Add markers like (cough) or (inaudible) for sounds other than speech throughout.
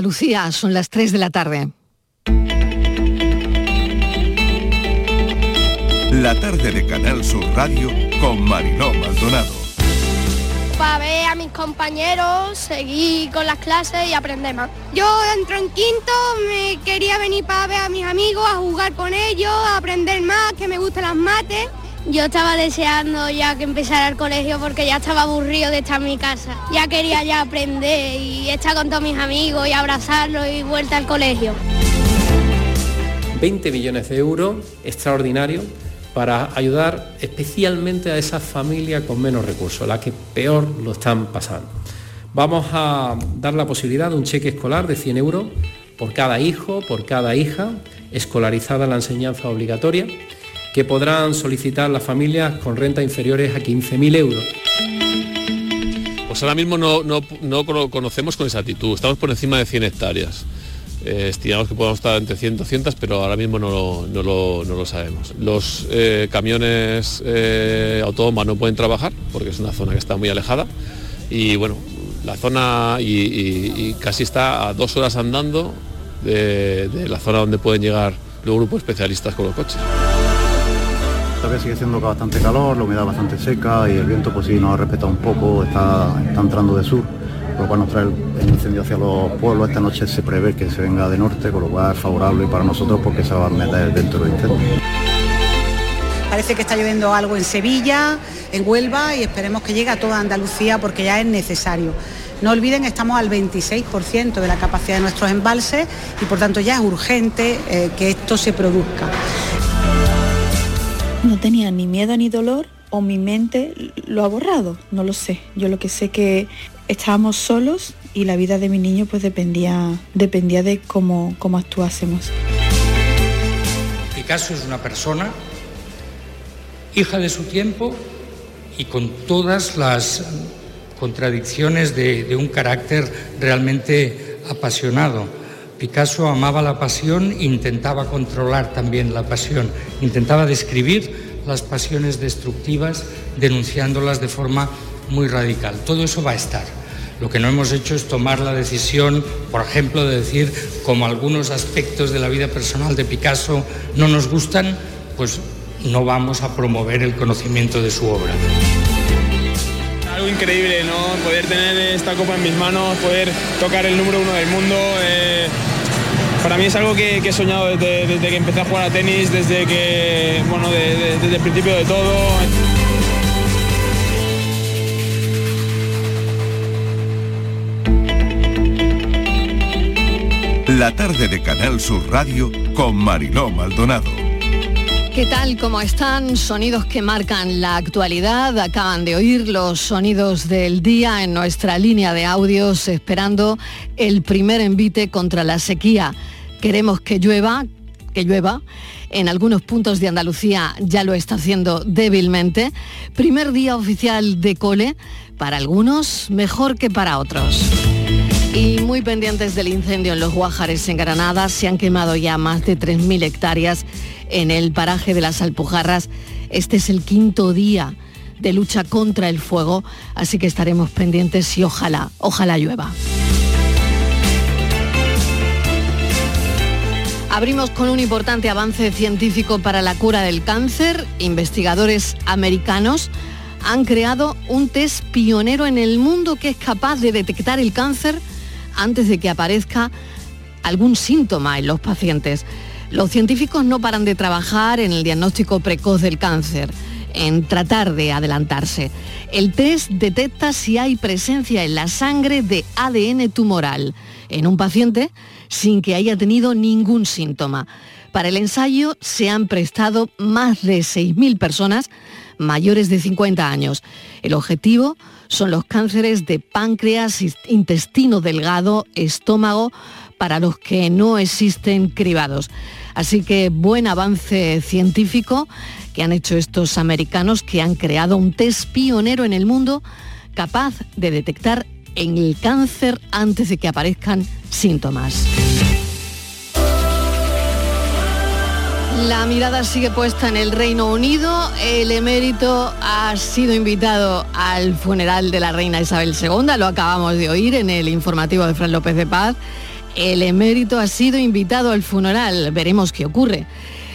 Lucía, son las 3 de la tarde. La tarde de Canal Sur Radio con Mariló Maldonado. Para ver a mis compañeros, seguir con las clases y aprender más. Yo entro en quinto, me quería venir para ver a mis amigos, a jugar con ellos, a aprender más, que me gustan las mates. Yo estaba deseando ya que empezara el colegio porque ya estaba aburrido de estar en mi casa. Ya quería ya aprender y estar con todos mis amigos y abrazarlos y vuelta al colegio. 20 millones de euros, extraordinario, para ayudar especialmente a esas familias con menos recursos, las que peor lo están pasando. Vamos a dar la posibilidad de un cheque escolar de 100 euros por cada hijo, por cada hija, escolarizada en la enseñanza obligatoria que podrán solicitar las familias con rentas inferiores a 15.000 euros. Pues ahora mismo no, no, conocemos con exactitud, estamos por encima de 100 hectáreas. Eh, estimamos que podemos estar entre 100 y 200, pero ahora mismo no, lo, sabemos. Los eh, camiones eh, autónomos no pueden trabajar porque es una zona que está muy alejada y bueno, la zona y, casi está a dos horas andando de la zona donde pueden llegar los grupos especialistas con los coches. Todavía sigue siendo bastante calor, la humedad bastante seca y el viento pues sí nos ha respetado un poco, está, entrando de sur, lo cual nos trae el, incendio hacia los pueblos. Esta noche se prevé que se venga de norte, con lo cual es favorable para nosotros porque se va a meter dentro del incendio. Parece que está lloviendo algo en Sevilla, en Huelva y esperemos que llegue a toda Andalucía porque ya es necesario. No olviden, estamos al 26% de la capacidad de nuestros embalses y por tanto ya es urgente eh, que esto se produzca. No tenía ni miedo ni dolor o mi mente lo ha borrado, no lo sé. Yo lo que sé que estábamos solos y la vida de mi niño pues dependía, dependía de cómo, cómo actuásemos. Picasso es una persona hija de su tiempo y con todas las contradicciones de, de un carácter realmente apasionado Picasso amaba la pasión, intentaba controlar también la pasión, intentaba describir las pasiones destructivas, denunciándolas de forma muy radical. Todo eso va a estar. Lo que no hemos hecho es tomar la decisión, por ejemplo, de decir, como algunos aspectos de la vida personal de Picasso no nos gustan, pues no vamos a promover el conocimiento de su obra. Algo increíble, ¿no? Poder tener esta copa en mis manos, poder tocar el número uno del mundo. Eh, para mí es algo que, he soñado desde, que empecé a jugar a tenis, desde que, bueno, desde el principio de todo. La tarde de Canal Sur Radio con Mariló Maldonado. ¿Qué tal? ¿Cómo están? Sonidos que marcan la actualidad. Acaban de oír los sonidos del día en nuestra línea de audios esperando el primer envite contra la sequía. Queremos que llueva, que llueva. En algunos puntos de Andalucía ya lo está haciendo débilmente. Primer día oficial de cole, para algunos mejor que para otros. Y muy pendientes del incendio en los Guájares en Granada, se han quemado ya más de 3.000 hectáreas en el paraje de las Alpujarras. Este es el quinto día de lucha contra el fuego, así que estaremos pendientes y ojalá, ojalá llueva. Abrimos con un importante avance científico para la cura del cáncer. Investigadores americanos han creado un test pionero en el mundo que es capaz de detectar el cáncer antes de que aparezca algún síntoma en los pacientes. Los científicos no paran de trabajar en el diagnóstico precoz del cáncer, en tratar de adelantarse. El test detecta si hay presencia en la sangre de ADN tumoral en un paciente sin que haya tenido ningún síntoma. Para el ensayo se han prestado más de 6.000 personas mayores de 50 años. El objetivo son los cánceres de páncreas, intestino delgado, estómago, para los que no existen cribados. Así que buen avance científico que han hecho estos americanos que han creado un test pionero en el mundo capaz de detectar en el cáncer antes de que aparezcan síntomas. La mirada sigue puesta en el Reino Unido. El emérito ha sido invitado al funeral de la reina Isabel II. Lo acabamos de oír en el informativo de Fran López de Paz. El emérito ha sido invitado al funeral. Veremos qué ocurre.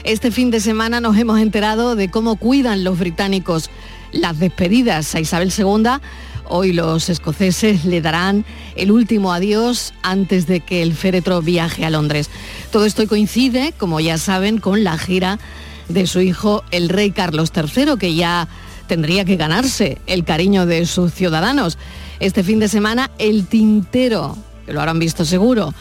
Este fin de semana nos hemos enterado de cómo cuidan los británicos las despedidas a Isabel II. Hoy los escoceses le darán el último adiós antes de que el féretro viaje a Londres. Todo esto coincide, como ya saben, con la gira de su hijo, el rey Carlos III, que ya tendría que ganarse el cariño de sus ciudadanos. Este fin de semana el tintero, que lo habrán visto seguro,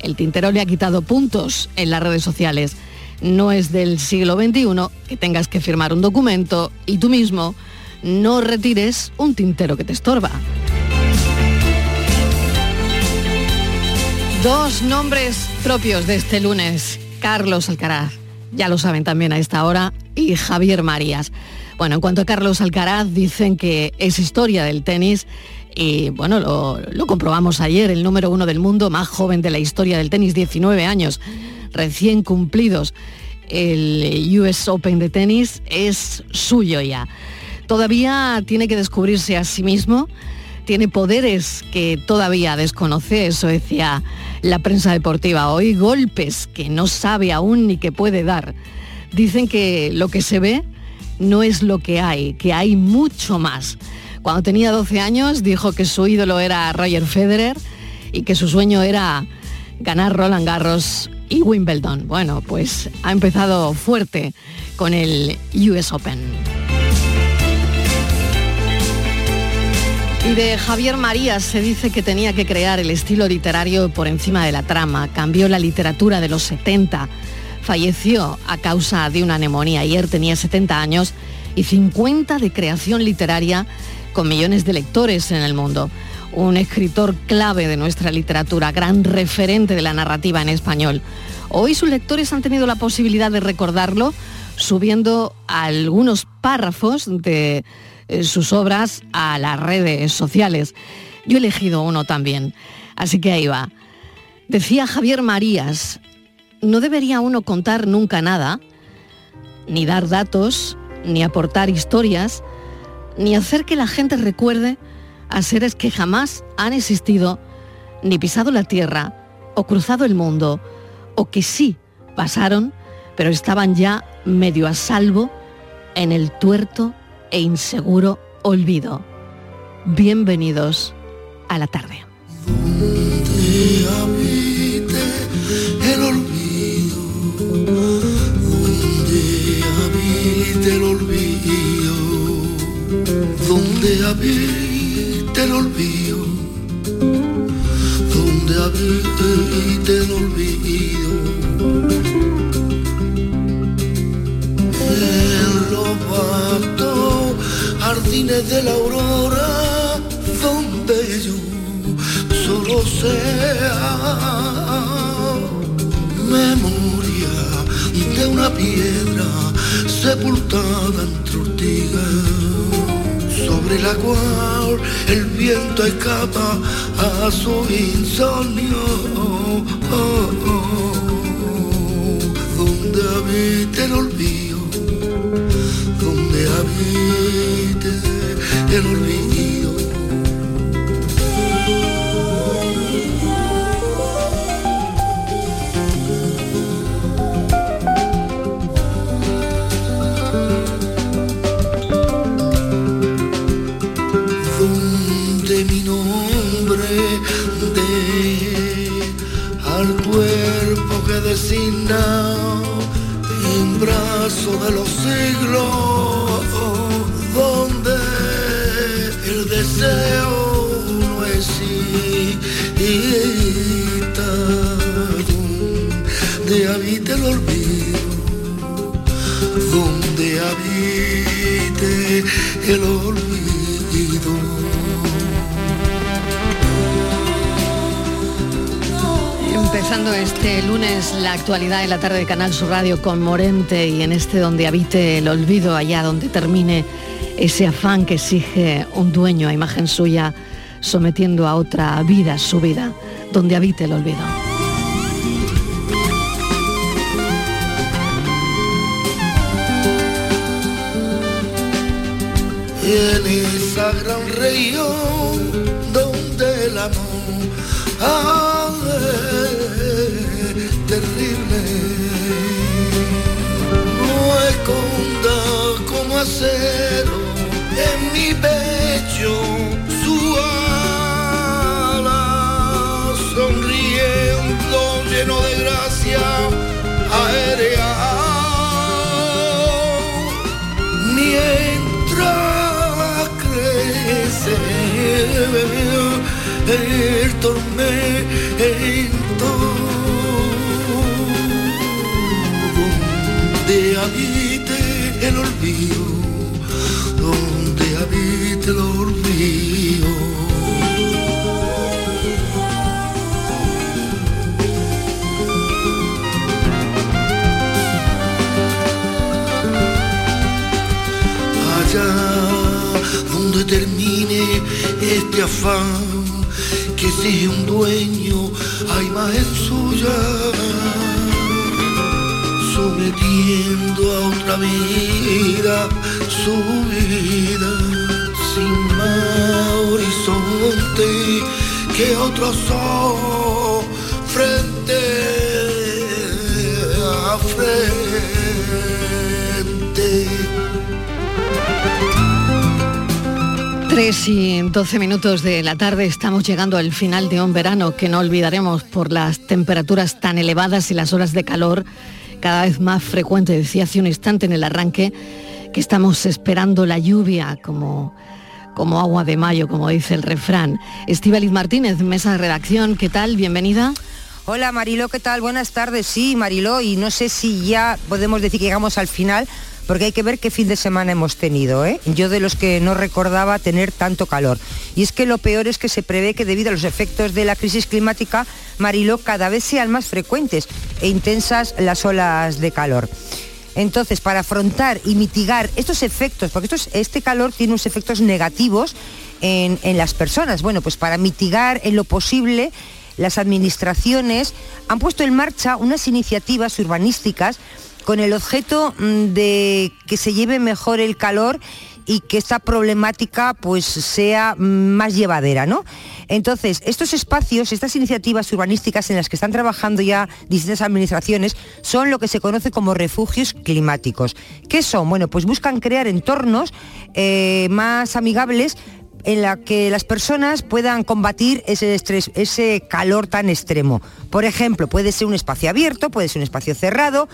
el tintero le ha quitado puntos en las redes sociales. No es del siglo XXI que tengas que firmar un documento y tú mismo no retires un tintero que te estorba. Dos nombres propios de este lunes. Carlos Alcaraz, ya lo saben también a esta hora, y Javier Marías. Bueno, en cuanto a Carlos Alcaraz, dicen que es historia del tenis y bueno, lo, comprobamos ayer, el número uno del mundo, más joven de la historia del tenis, 19 años, recién cumplidos. El US Open de tenis es suyo ya. Todavía tiene que descubrirse a sí mismo, tiene poderes que todavía desconoce, eso decía la prensa deportiva hoy, golpes que no sabe aún ni que puede dar. Dicen que lo que se ve no es lo que hay, que hay mucho más. Cuando tenía 12 años dijo que su ídolo era Roger Federer y que su sueño era ganar Roland Garros y Wimbledon. Bueno, pues ha empezado fuerte con el US Open. Y de Javier Marías se dice que tenía que crear el estilo literario por encima de la trama, cambió la literatura de los 70, falleció a causa de una neumonía, ayer tenía 70 años y 50 de creación literaria con millones de lectores en el mundo. Un escritor clave de nuestra literatura, gran referente de la narrativa en español. Hoy sus lectores han tenido la posibilidad de recordarlo subiendo algunos párrafos de eh, sus obras a las redes sociales. Yo he elegido uno también, así que ahí va. Decía Javier Marías, no debería uno contar nunca nada, ni dar datos, ni aportar historias, ni hacer que la gente recuerde a seres que jamás han existido, ni pisado la tierra, o cruzado el mundo, o que sí pasaron, pero estaban ya medio a salvo en el tuerto e inseguro olvido. Bienvenidos a la tarde. Habite el olvido, donde habite el olvido. En lo vasto jardines de la aurora donde yo solo sea memoria de una piedra sepultada entre ortigas sobre la cual el viento escapa a su insomnio donde habita el olvido donde habite el olvido. Designa en brazo de los siglos, donde el deseo no exista, donde habita el olvido, donde habite el olvido. Empezando este lunes la actualidad en la tarde de Canal Sur Radio con Morente y en este donde habite el olvido, allá donde termine ese afán que exige un dueño a imagen suya, sometiendo a otra vida su vida, donde habite el olvido. En esa gran región donde el amor en mi pecho su ala, sonriendo lleno de gracia aérea. Mientras crece el tormento donde habite el. Allá donde termine este afán que si un dueño hay más es suya, sometiendo a otra vida su vida sin más horizonte que otros ojos frente a frente. 3 y 12 minutos de la tarde estamos llegando al final de un verano que no olvidaremos por las temperaturas tan elevadas y las horas de calor cada vez más frecuentes. Decía hace un instante en el arranque que estamos esperando la lluvia como, como agua de mayo, como dice el refrán. Estíbaliz Martínez, mesa de redacción, ¿qué tal? Bienvenida. Hola Mariló, ¿qué tal? Buenas tardes. Sí, Mariló, y no sé si ya podemos decir que llegamos al final, porque hay que ver qué fin de semana hemos tenido. ¿eh? Yo de los que no recordaba tener tanto calor. Y es que lo peor es que se prevé que debido a los efectos de la crisis climática, Mariló, cada vez sean más frecuentes e intensas las olas de calor. Entonces, para afrontar y mitigar estos efectos, porque este calor tiene unos efectos negativos en las personas, bueno, pues para mitigar en lo posible, las administraciones han puesto en marcha unas iniciativas urbanísticas con el objeto mm, de que se lleve mejor el calor y que esta problemática pues sea mm, más llevadera, ¿no? Entonces, estos espacios, estas iniciativas urbanísticas en las que están trabajando ya distintas administraciones son lo que se conoce como refugios climáticos. ¿Qué son? Bueno, pues buscan crear entornos eh, más amigables en la que las personas puedan combatir ese estrés, ese calor tan extremo. Por ejemplo, puede ser un espacio abierto, puede ser un espacio cerrado,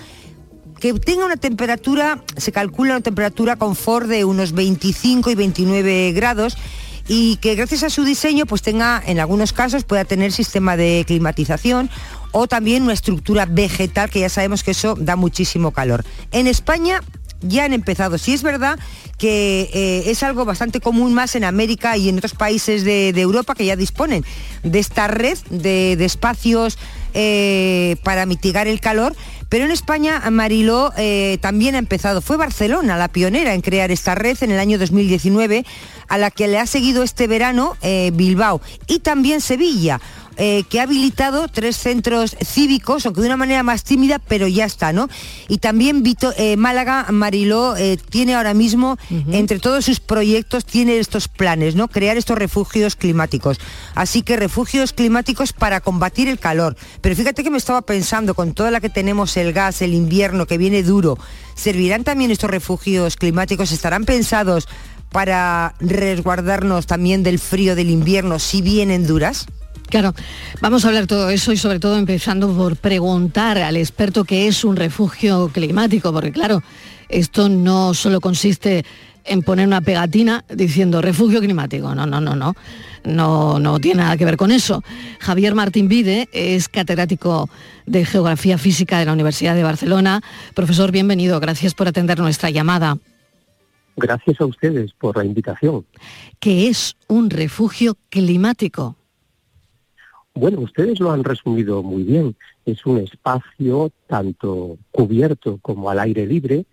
que tenga una temperatura, se calcula una temperatura confort de unos 25 y 29 grados y que gracias a su diseño pues tenga en algunos casos pueda tener sistema de climatización o también una estructura vegetal que ya sabemos que eso da muchísimo calor. En España ya han empezado. Sí es verdad que eh, es algo bastante común más en América y en otros países de, Europa que ya disponen de esta red de, de espacios eh, para mitigar el calor. Pero en España, Mariló eh, también ha empezado. Fue Barcelona la pionera en crear esta red en el año 2019, a la que le ha seguido este verano eh, Bilbao y también Sevilla eh, que ha habilitado tres centros cívicos, aunque de una manera más tímida, pero ya está, ¿no? Y también Vito- eh, Málaga, Mariló, eh, tiene ahora mismo, entre todos sus proyectos, tiene estos planes, ¿no? Crear estos refugios climáticos. Así que refugios climáticos para combatir el calor. Pero fíjate que me estaba pensando, con toda la que tenemos el gas, el invierno que viene duro, ¿servirán también estos refugios climáticos? ¿Estarán pensados para resguardarnos también del frío del invierno si vienen duras? Claro, vamos a hablar todo eso y sobre todo empezando por preguntar al experto qué es un refugio climático, porque claro, esto no solo consiste en poner una pegatina diciendo refugio climático, no, no, no, no, no, no tiene nada que ver con eso. Javier Martín Vide es catedrático de Geografía Física de la Universidad de Barcelona. Profesor, bienvenido, gracias por atender nuestra llamada. Gracias a ustedes por la invitación. ¿Qué es un refugio climático? Bueno, ustedes lo han resumido muy bien. Es un espacio tanto cubierto como al aire libre,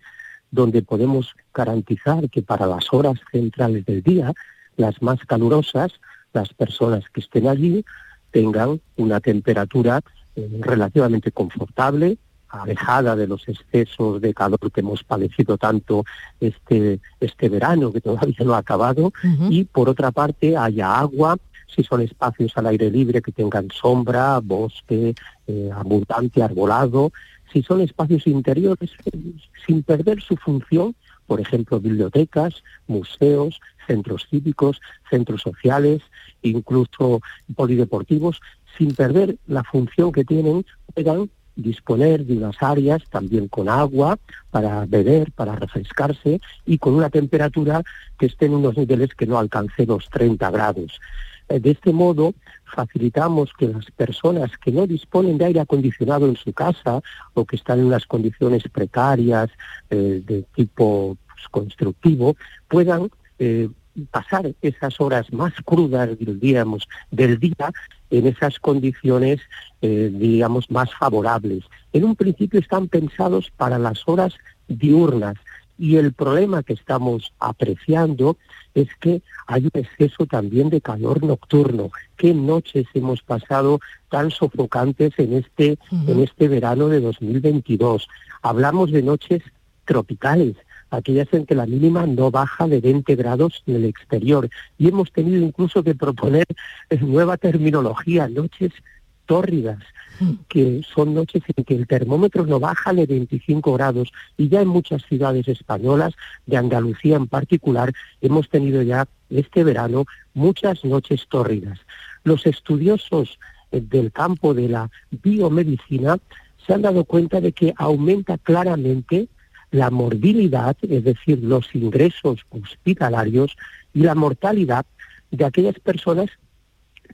donde podemos garantizar que para las horas centrales del día, las más calurosas, las personas que estén allí tengan una temperatura eh, relativamente confortable, alejada de los excesos de calor que hemos padecido tanto este, este verano, que todavía no ha acabado, y por otra parte haya agua si son espacios al aire libre que tengan sombra, bosque, eh, abundante, arbolado, si son espacios interiores sin perder su función, por ejemplo, bibliotecas, museos, centros cívicos, centros sociales, incluso polideportivos, sin perder la función que tienen, puedan disponer de unas áreas también con agua para beber, para refrescarse y con una temperatura que esté en unos niveles que no alcance los 30 grados. Eh, de este modo, facilitamos que las personas que no disponen de aire acondicionado en su casa o que están en unas condiciones precarias eh, de tipo pues, constructivo puedan eh, pasar esas horas más crudas, diríamos, del día en esas condiciones, digamos, más favorables. En un principio están pensados para las horas diurnas, y el problema que estamos apreciando es que hay un exceso también de calor nocturno. ¿Qué noches hemos pasado tan sofocantes en este, en este verano de 2022? Hablamos de noches tropicales, aquellas en que la mínima no baja de 20 grados en el exterior. Y hemos tenido incluso que proponer (laughs) nueva terminología, noches tórridas, que son noches en que el termómetro no baja de 25 grados y ya en muchas ciudades españolas, de Andalucía en particular, hemos tenido ya este verano muchas noches tórridas. Los estudiosos eh, del campo de la biomedicina se han dado cuenta de que aumenta claramente la morbilidad, es decir, los ingresos hospitalarios y la mortalidad de aquellas personas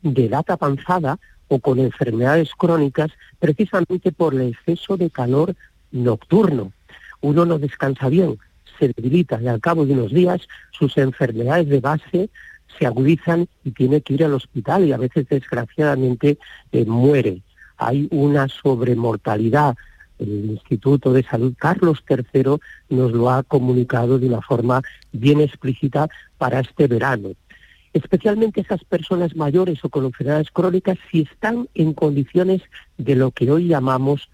de edad avanzada o con enfermedades crónicas precisamente por el exceso de calor nocturno. Uno no descansa bien, se debilita y al cabo de unos días sus enfermedades de base se agudizan y tiene que ir al hospital y a veces desgraciadamente eh, muere. Hay una sobremortalidad. El Instituto de Salud Carlos III nos lo ha comunicado de una forma bien explícita para este verano especialmente esas personas mayores o con enfermedades crónicas, si están en condiciones de lo que hoy llamamos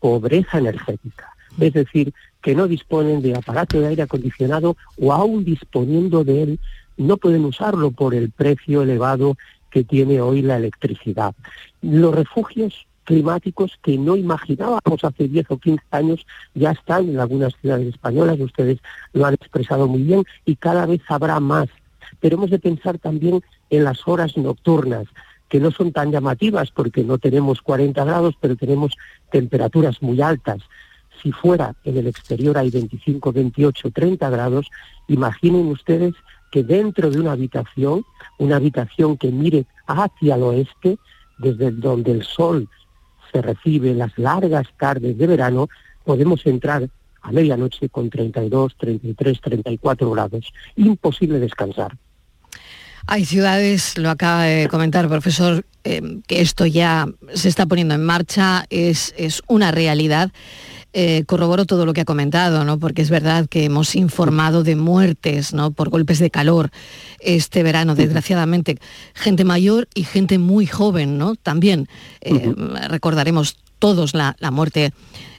pobreza energética. Es decir, que no disponen de aparato de aire acondicionado o aún disponiendo de él, no pueden usarlo por el precio elevado que tiene hoy la electricidad. Los refugios climáticos que no imaginábamos hace 10 o 15 años ya están en algunas ciudades españolas, ustedes lo han expresado muy bien, y cada vez habrá más pero hemos de pensar también en las horas nocturnas, que no son tan llamativas porque no tenemos 40 grados, pero tenemos temperaturas muy altas. Si fuera en el exterior hay 25, 28, 30 grados, imaginen ustedes que dentro de una habitación, una habitación que mire hacia el oeste, desde donde el sol se recibe las largas tardes de verano, podemos entrar a medianoche con 32, 33, 34 grados. Imposible descansar. Hay ciudades, lo acaba de comentar profesor, eh, que esto ya se está poniendo en marcha, es, es una realidad. Eh, corroboro todo lo que ha comentado, ¿no? porque es verdad que hemos informado de muertes ¿no? por golpes de calor este verano, desgraciadamente. Gente mayor y gente muy joven, ¿no? También eh, recordaremos todos la, la muerte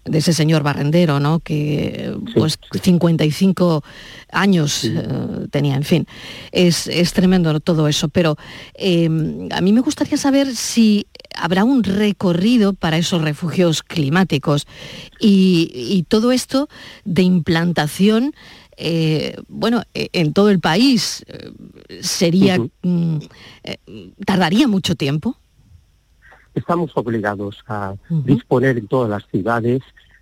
de ese señor barrendero, ¿no? Que pues 55 años eh, tenía, en fin. Es, tremendo todo eso, pero em, a mí me gustaría saber si habrá un recorrido para esos refugios climáticos y, todo esto de implantación eh, bueno, e, en todo el país eh, sería, mm, tardaría mucho tiempo estamos obligados a disponer en todas las ciudades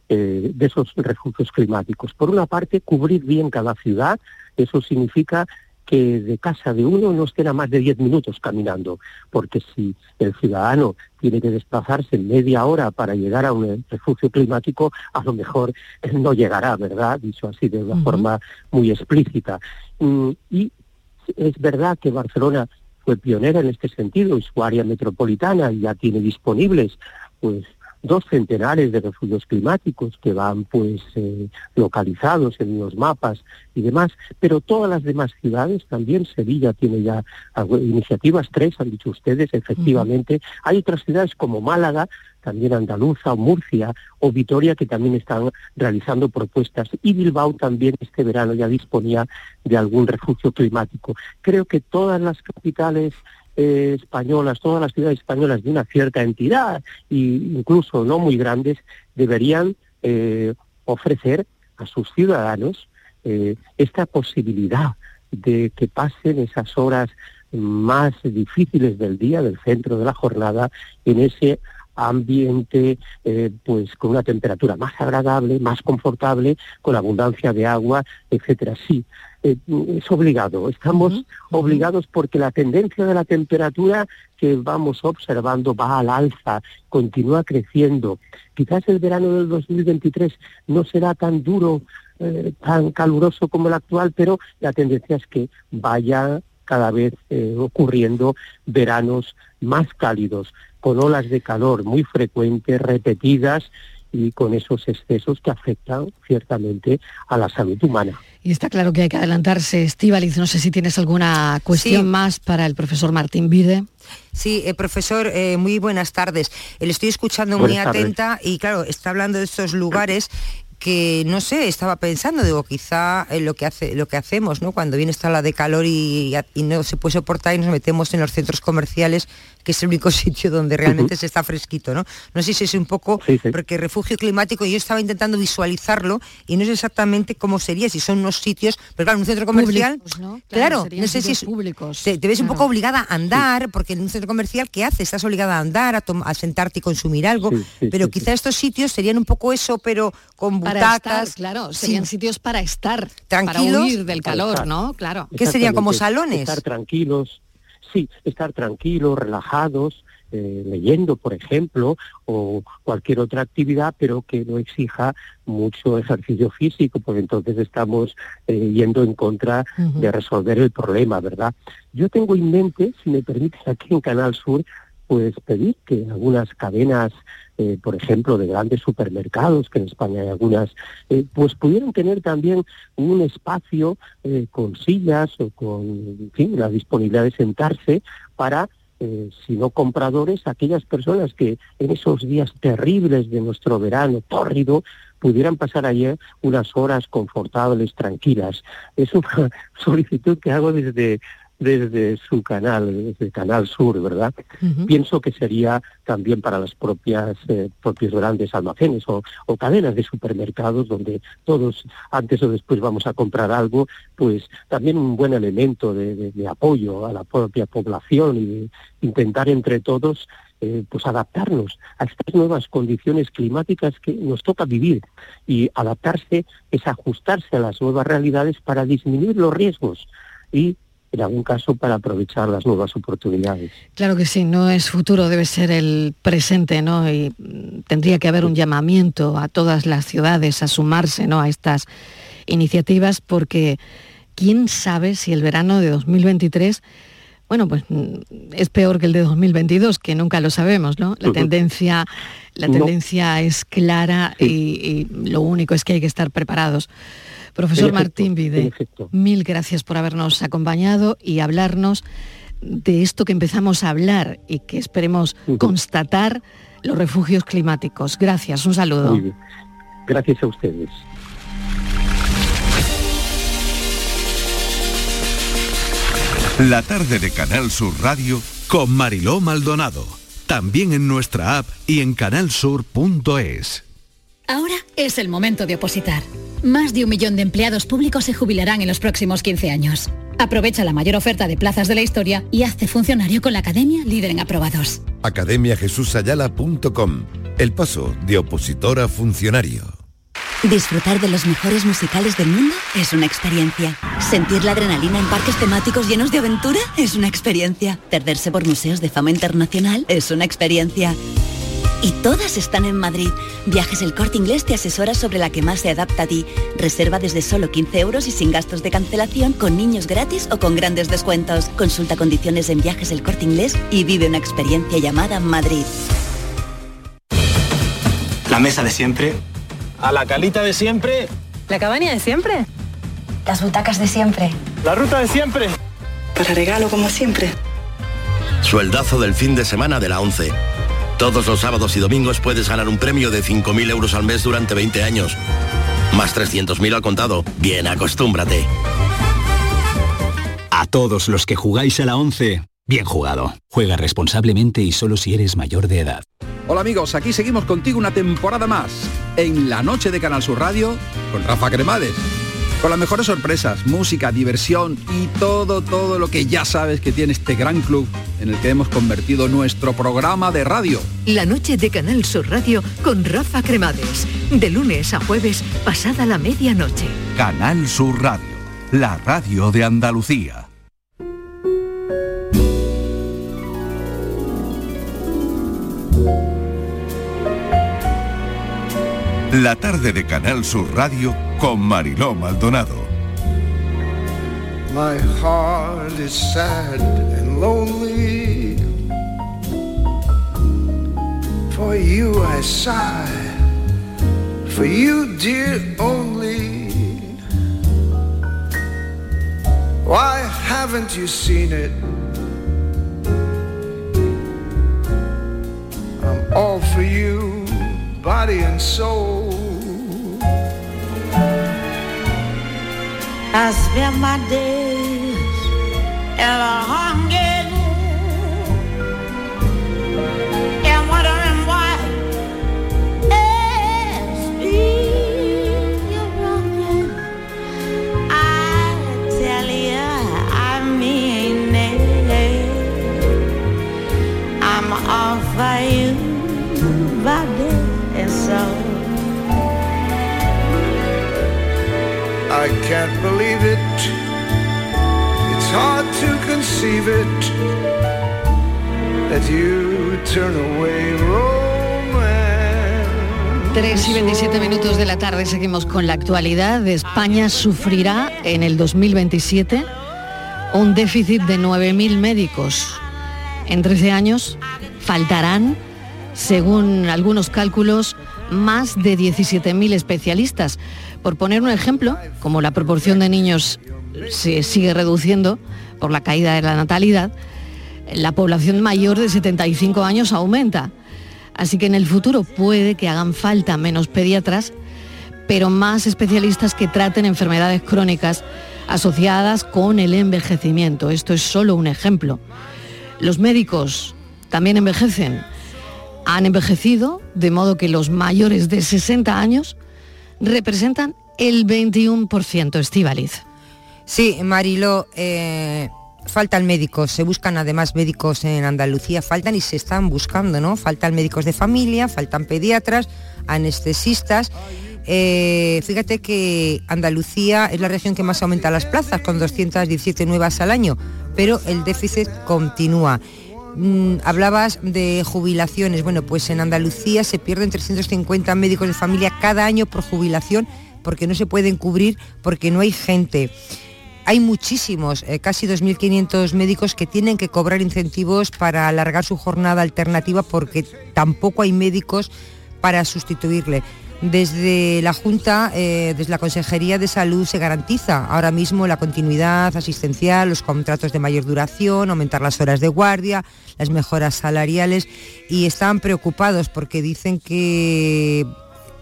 eh, de esos refugios climáticos. Por una parte, cubrir bien cada ciudad, eso significa que de casa de uno no estén a más de 10 minutos caminando, porque si el ciudadano tiene que desplazarse media hora para llegar a un refugio climático, a lo mejor no llegará, ¿verdad? Dicho así de una forma muy explícita. Mm, y es verdad que Barcelona fue pionera en este sentido y su área metropolitana ya tiene disponibles pues dos centenares de refugios climáticos que van pues eh, localizados en los mapas y demás, pero todas las demás ciudades, también Sevilla tiene ya iniciativas, tres han dicho ustedes, efectivamente, hay otras ciudades como Málaga, también Andaluza o Murcia o Vitoria que también están realizando propuestas y Bilbao también este verano ya disponía de algún refugio climático. Creo que todas las capitales eh, españolas, todas las ciudades españolas de una cierta entidad, e incluso no muy grandes, deberían eh, ofrecer a sus ciudadanos eh, esta posibilidad de que pasen esas horas más difíciles del día, del centro de la jornada, en ese ambiente pues con una temperatura más agradable, más confortable, con abundancia de agua, etcétera. Sí, eh, es obligado, estamos obligados porque la tendencia de la temperatura que vamos observando va al alza, continúa creciendo. Quizás el verano del 2023 no será tan duro, eh, tan caluroso como el actual, pero la tendencia es que vaya cada vez ocurriendo veranos más cálidos con olas de calor muy frecuentes, repetidas y con esos excesos que afectan ciertamente a la salud humana. Y está claro que hay que adelantarse, Estíbaliz. No sé si tienes alguna cuestión más para el profesor Martín Vide. Sí, eh, profesor, eh, muy buenas tardes. Le estoy escuchando muy atenta y claro, está hablando de estos lugares que no sé, estaba pensando, digo, quizá lo que hace, lo que hacemos, ¿no? Cuando viene esta la de calor y, no se puede soportar y nos metemos en los centros comerciales, que es el único (laughs) sitio donde realmente se está fresquito, ¿no? No sé si es un poco, porque refugio climático, yo estaba intentando visualizarlo y no sé exactamente cómo sería, si son unos sitios, pero claro, un centro comercial, claro, no sé si es públicos. Te, ves un poco obligada a andar, porque en un centro comercial, ¿qué haces? Estás obligada a andar, a, a sentarte y consumir algo, pero quizá estos sitios serían un poco eso, pero con para estar, claro, serían sitios para estar, tranquilos, para huir del calor, ¿no? Claro. ¿Qué serían como salones? Estar tranquilos, sí, estar tranquilos, relajados, eh, leyendo, por ejemplo, o cualquier otra actividad, pero que no exija mucho ejercicio físico, porque entonces estamos eh, yendo en contra de resolver el problema, ¿verdad? Yo tengo en mente, si me permites, aquí en Canal Sur, pues pedir que algunas cadenas eh, por ejemplo, de grandes supermercados, que en España hay algunas, eh, pues pudieran tener también un espacio eh, con sillas o con fin, la disponibilidad de sentarse para si no compradores, aquellas personas que en esos días terribles de nuestro verano, tórrido, pudieran pasar ayer unas horas confortables, tranquilas. Es una (laughs) solicitud que hago desde desde su canal, desde el Canal Sur, ¿verdad? Pienso que sería también para las propias eh, propios grandes almacenes o, cadenas de supermercados donde todos antes o después vamos a comprar algo, pues también un buen elemento de, apoyo a la propia población y intentar entre todos eh, pues adaptarnos a estas nuevas condiciones climáticas que nos toca vivir y adaptarse es ajustarse a las nuevas realidades para disminuir los riesgos y en algún caso para aprovechar las nuevas oportunidades. Claro que sí, no es futuro, debe ser el presente, ¿no? Y tendría que haber un llamamiento a todas las ciudades a sumarse, ¿no? A estas iniciativas porque quién sabe si el verano de 2023 bueno, pues es peor que el de 2022, que nunca lo sabemos, ¿no? La tendencia, la tendencia es clara y, lo único es que hay que estar preparados. Profesor Martín Vide, mil gracias por habernos acompañado y hablarnos de esto que empezamos a hablar y que esperemos constatar los refugios climáticos. Gracias, un saludo. Gracias a ustedes. La tarde de Canal Sur Radio con Mariló Maldonado. También en nuestra app y en canalsur.es. Ahora es el momento de opositar. Más de un millón de empleados públicos se jubilarán en los próximos 15 años. Aprovecha la mayor oferta de plazas de la historia y hazte funcionario con la Academia Líder en Aprobados. academiajesusayala.com El paso de opositor a funcionario. Disfrutar de los mejores musicales del mundo es una experiencia. Sentir la adrenalina en parques temáticos llenos de aventura es una experiencia. Perderse por museos de fama internacional es una experiencia. Y todas están en Madrid. Viajes El Corte Inglés te asesora sobre la que más se adapta a ti. Reserva desde solo 15 euros y sin gastos de cancelación, con niños gratis o con grandes descuentos. Consulta condiciones en Viajes El Corte Inglés y vive una experiencia llamada Madrid. La mesa de siempre. A la calita de siempre. La cabaña de siempre. Las butacas de siempre. La ruta de siempre. Para regalo como siempre. Sueldazo del fin de semana de la 11. Todos los sábados y domingos puedes ganar un premio de 5.000 euros al mes durante 20 años. Más 300.000 al contado. Bien, acostúmbrate. A todos los que jugáis a la 11, Bien jugado. Juega responsablemente y solo si eres mayor de edad. Hola amigos, aquí seguimos contigo una temporada más en la noche de Canal Sur Radio con Rafa Cremades. Con las mejores sorpresas, música, diversión y todo, todo lo que ya sabes que tiene este gran club en el que hemos convertido nuestro programa de radio. La noche de Canal Sur Radio con Rafa Cremades. De lunes a jueves, pasada la medianoche. Canal Sur Radio, la radio de Andalucía. La tarde de Canal Sur Radio con Mariló Maldonado. My heart is sad and lonely. For you I sigh. For you, dear, only. Why haven't you seen it? I'm all for you, body and soul. I spend my days in a hunger tarde seguimos con la actualidad. España sufrirá en el 2027 un déficit de 9.000 médicos. En 13 años faltarán, según algunos cálculos, más de 17.000 especialistas. Por poner un ejemplo, como la proporción de niños se sigue reduciendo por la caída de la natalidad, la población mayor de 75 años aumenta. Así que en el futuro puede que hagan falta menos pediatras, pero más especialistas que traten enfermedades crónicas asociadas con el envejecimiento. Esto es solo un ejemplo. Los médicos también envejecen. Han envejecido, de modo que los mayores de 60 años representan el 21% Estivaliz. Sí, Marilo, eh, faltan médicos, se buscan además médicos en Andalucía, faltan y se están buscando, ¿no? Faltan médicos de familia, faltan pediatras, anestesistas. Eh, fíjate que Andalucía es la región que más aumenta las plazas, con 217 nuevas al año, pero el déficit continúa. Mm, hablabas de jubilaciones. Bueno, pues en Andalucía se pierden 350 médicos de familia cada año por jubilación porque no se pueden cubrir, porque no hay gente. Hay muchísimos, eh, casi 2.500 médicos que tienen que cobrar incentivos para alargar su jornada alternativa porque tampoco hay médicos para sustituirle. Desde la Junta, eh, desde la Consejería de Salud se garantiza ahora mismo la continuidad asistencial, los contratos de mayor duración, aumentar las horas de guardia, las mejoras salariales y están preocupados porque dicen que,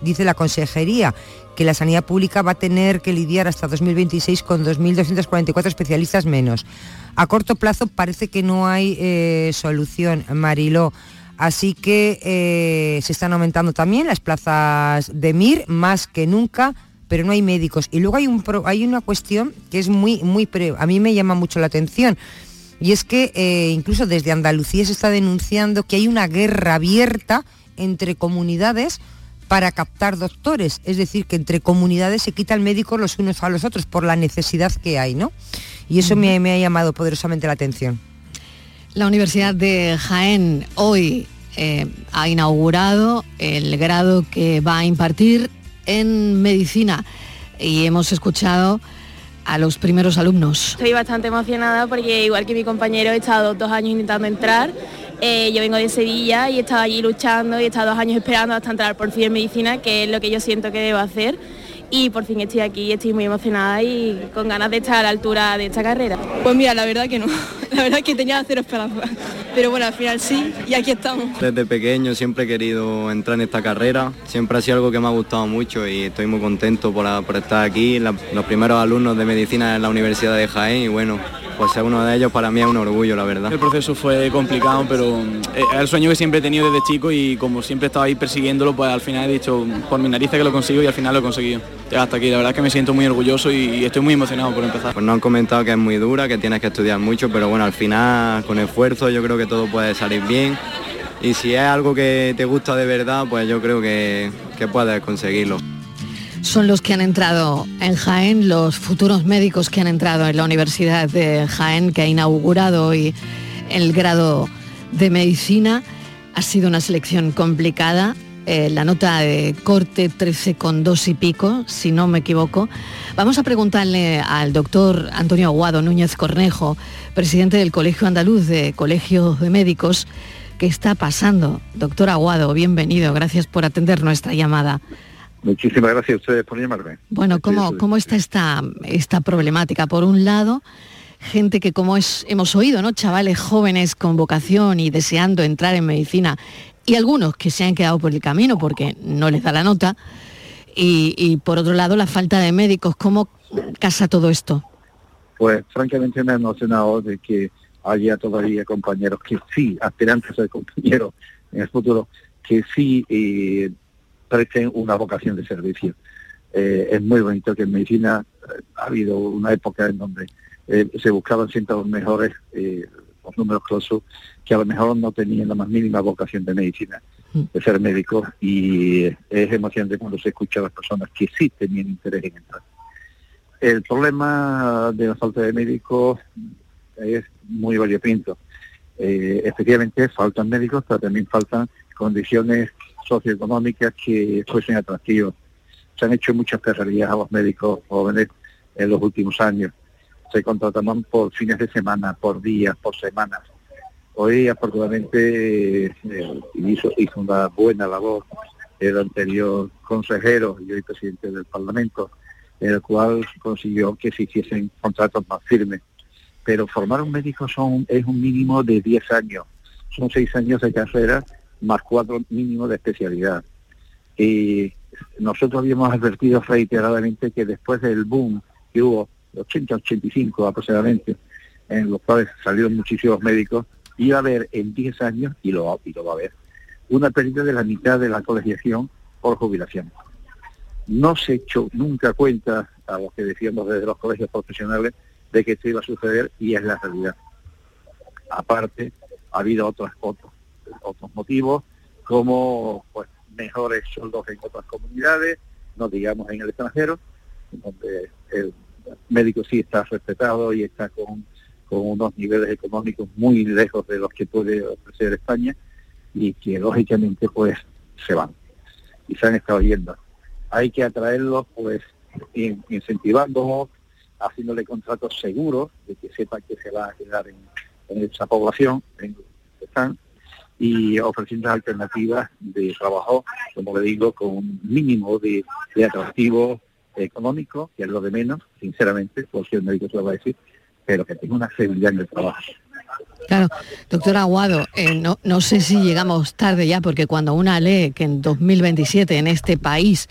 dice la Consejería, que la sanidad pública va a tener que lidiar hasta 2026 con 2.244 especialistas menos. A corto plazo parece que no hay eh, solución, Mariló. Así que eh, se están aumentando también las plazas de MIR más que nunca, pero no hay médicos. Y luego hay, un pro- hay una cuestión que es muy, muy, pre- a mí me llama mucho la atención. Y es que eh, incluso desde Andalucía se está denunciando que hay una guerra abierta entre comunidades para captar doctores, es decir, que entre comunidades se quitan médicos los unos a los otros por la necesidad que hay, ¿no? Y eso me, me ha llamado poderosamente la atención. La Universidad de Jaén hoy eh, ha inaugurado el grado que va a impartir en medicina y hemos escuchado a los primeros alumnos. Estoy bastante emocionada porque igual que mi compañero he estado dos años intentando entrar. Eh, yo vengo de Sevilla y he estado allí luchando y he estado dos años esperando hasta entrar por fin en medicina, que es lo que yo siento que debo hacer. Y por fin estoy aquí, estoy muy emocionada y con ganas de estar a la altura de esta carrera. Pues mira, la verdad que no. (laughs) La verdad que tenía cero esperanza. Pero bueno, al final sí y aquí estamos. Desde pequeño siempre he querido entrar en esta carrera, siempre ha sido algo que me ha gustado mucho y estoy muy contento por, por estar aquí, la- los primeros alumnos de medicina en la Universidad de Jaén y bueno, pues ser uno de ellos para mí es un orgullo, la verdad. El proceso fue complicado, pero eh, es el sueño que siempre he tenido desde chico y como siempre he estado ahí persiguiéndolo, pues al final he dicho por mi nariz que lo consigo y al final lo he conseguido. Ya hasta aquí, la verdad es que me siento muy orgulloso y estoy muy emocionado por empezar. Pues nos han comentado que es muy dura, que tienes que estudiar mucho, pero bueno, al final con esfuerzo yo creo que todo puede salir bien y si es algo que te gusta de verdad, pues yo creo que, que puedes conseguirlo son los que han entrado en Jaén, los futuros médicos que han entrado en la Universidad de Jaén, que ha inaugurado hoy el grado de medicina. Ha sido una selección complicada. Eh, la nota de corte 13 con dos y pico, si no me equivoco. Vamos a preguntarle al doctor Antonio Aguado Núñez Cornejo, presidente del Colegio Andaluz de Colegios de Médicos, qué está pasando. Doctor Aguado, bienvenido, gracias por atender nuestra llamada. Muchísimas gracias a ustedes por llamarme. Bueno, ¿cómo, cómo está esta, esta problemática? Por un lado, gente que como es, hemos oído, ¿no? Chavales jóvenes con vocación y deseando entrar en medicina y algunos que se han quedado por el camino porque no les da la nota. Y, por otro lado, la falta de médicos. ¿Cómo casa todo esto? Pues francamente me ha emocionado de que haya todavía compañeros que sí, aspirantes a compañeros en el futuro, que sí eh, presten una vocación de servicio. Eh, es muy bonito que en medicina eh, ha habido una época en donde eh, se buscaban los mejores, los números clausos, que a lo mejor no tenían la más mínima vocación de medicina, de ser médico, y es emocionante cuando se escucha a las personas que sí tenían interés en entrar. El problema de la falta de médicos es muy variopinto. efectivamente faltan médicos, pero también faltan condiciones socioeconómicas que fuesen atractivas. Se han hecho muchas carreras a los médicos jóvenes en los últimos años. Se contrataban por fines de semana, por días, por semanas. Hoy, afortunadamente, eh, hizo, una buena labor el anterior consejero y hoy presidente del Parlamento, el cual consiguió que se hiciesen contratos más firmes. Pero formar un médico son, es un mínimo de 10 años. Son 6 años de carrera más cuatro mínimos de especialidad. Y nosotros habíamos advertido reiteradamente que después del boom que hubo, 80-85 aproximadamente, en los cuales salieron muchísimos médicos, iba a haber en 10 años, y lo, y lo va a haber, una pérdida de la mitad de la colegiación por jubilación. No se echó nunca cuenta a los que decíamos desde los colegios profesionales de que esto iba a suceder y es la realidad. Aparte, ha habido otros, otros otros motivos, como pues mejores sueldos en otras comunidades, no digamos en el extranjero, donde el médico sí está respetado y está con, unos niveles económicos muy lejos de los que puede ofrecer España y que lógicamente pues se van y se han estado yendo. Hay que atraerlos pues incentivándolos, haciéndole contratos seguros de que sepan que se va a quedar en, esa población en que están y ofreciendo alternativas de trabajo, como le digo, con un mínimo de, atractivo económico, que es lo de menos, sinceramente, si el médico se lo va a decir, pero que tenga una seguridad en el trabajo. Claro, doctor Aguado, eh, no, no sé si llegamos tarde ya, porque cuando una lee que en 2027 en este país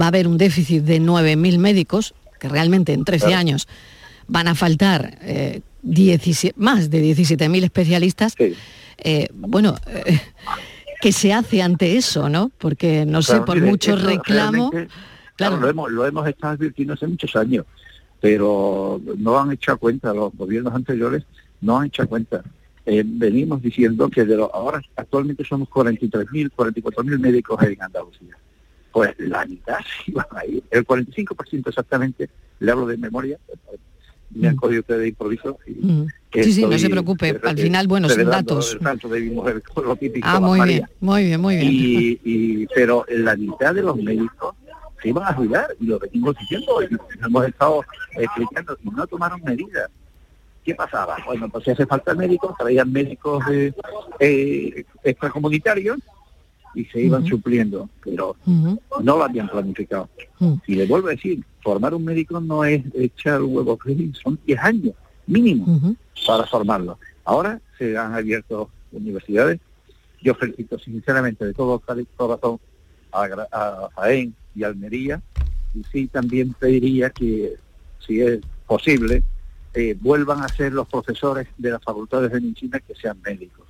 va a haber un déficit de 9.000 médicos, que realmente en 13 años van a faltar eh, más de 17.000 especialistas, eh, bueno, eh, ¿qué se hace ante eso, no? Porque, no sé, por mucho reclamo... Claro, lo, hemos, lo hemos estado advirtiendo hace muchos años, pero no han hecho cuenta, los gobiernos anteriores no han hecho cuenta. Eh, venimos diciendo que de los, ahora actualmente somos 43.000, 44.000 médicos en Andalucía. Pues la mitad (laughs) sí van a ir, el 45% exactamente, le hablo de memoria, me han mm. cogido ustedes de improviso. Y mm. Sí, sí, no se preocupe. Al final, bueno, son datos. (laughs) ah, muy bien, muy bien, muy bien. Y, pero la mitad de los médicos se iban a jubilar y lo venimos diciendo y hemos estado explicando y no tomaron medidas. ¿Qué pasaba? Bueno, pues si hace falta médicos, traían médicos eh, extracomunitarios y se iban supliendo, pero no lo habían planificado. Y le vuelvo a decir, formar un médico no es echar huevos son 10 años mínimo para formarlo. Ahora se han abierto universidades. Yo felicito sinceramente de todo corazón a, a Jaén y Almería y sí también pediría que, si es posible, eh, vuelvan a ser los profesores de las facultades de medicina que sean médicos.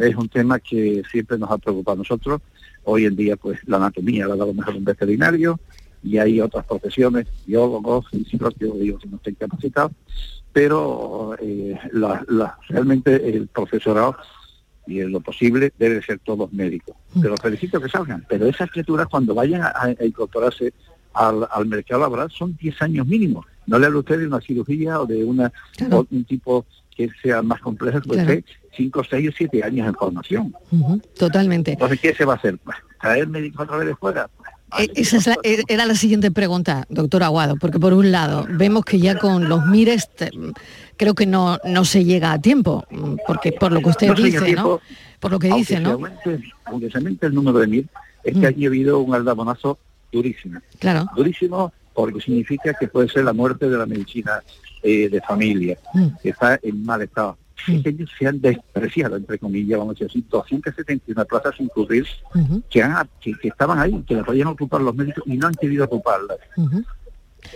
Es un tema que siempre nos ha preocupado a nosotros. Hoy en día, pues la anatomía la da lo mejor un veterinario y hay otras profesiones, biólogos, físicos, yo digo que no estén capacitados, pero eh, la- la- realmente el profesorado y en lo posible debe ser todos médicos. Pero felicito que salgan. Pero esas criaturas cuando vayan a, a incorporarse al, al mercado laboral son 10 años mínimo. No le hablo a usted de una cirugía o de una o un tipo que sea más complejo, pues Claro. 5, 6 o 7 años en formación. Totalmente. Entonces, ¿qué se va a hacer? Pues, ¿Traer médicos otra vez de fuera? Eh, Esa es la- eh, era la siguiente pregunta, doctor Aguado, porque por un lado vemos que ya con los mires creo que no, no se llega a tiempo, mm, porque por lo que usted No dice, ¿no? Por lo que dice, ¿no? Mm. aumente- aunque se aumente el número de mil, es que allí ha habido un aldabonazo durísimo. Claro. Durísimo porque significa que puede ser la muerte de la medicina eh, de familia, Mm. que está en mal estado. Que ellos se han despreciado, entre comillas, vamos a decir, 271 plazas sin cubrir que, han- que, que estaban ahí, que las podían ocupar los médicos y no han querido ocuparlas.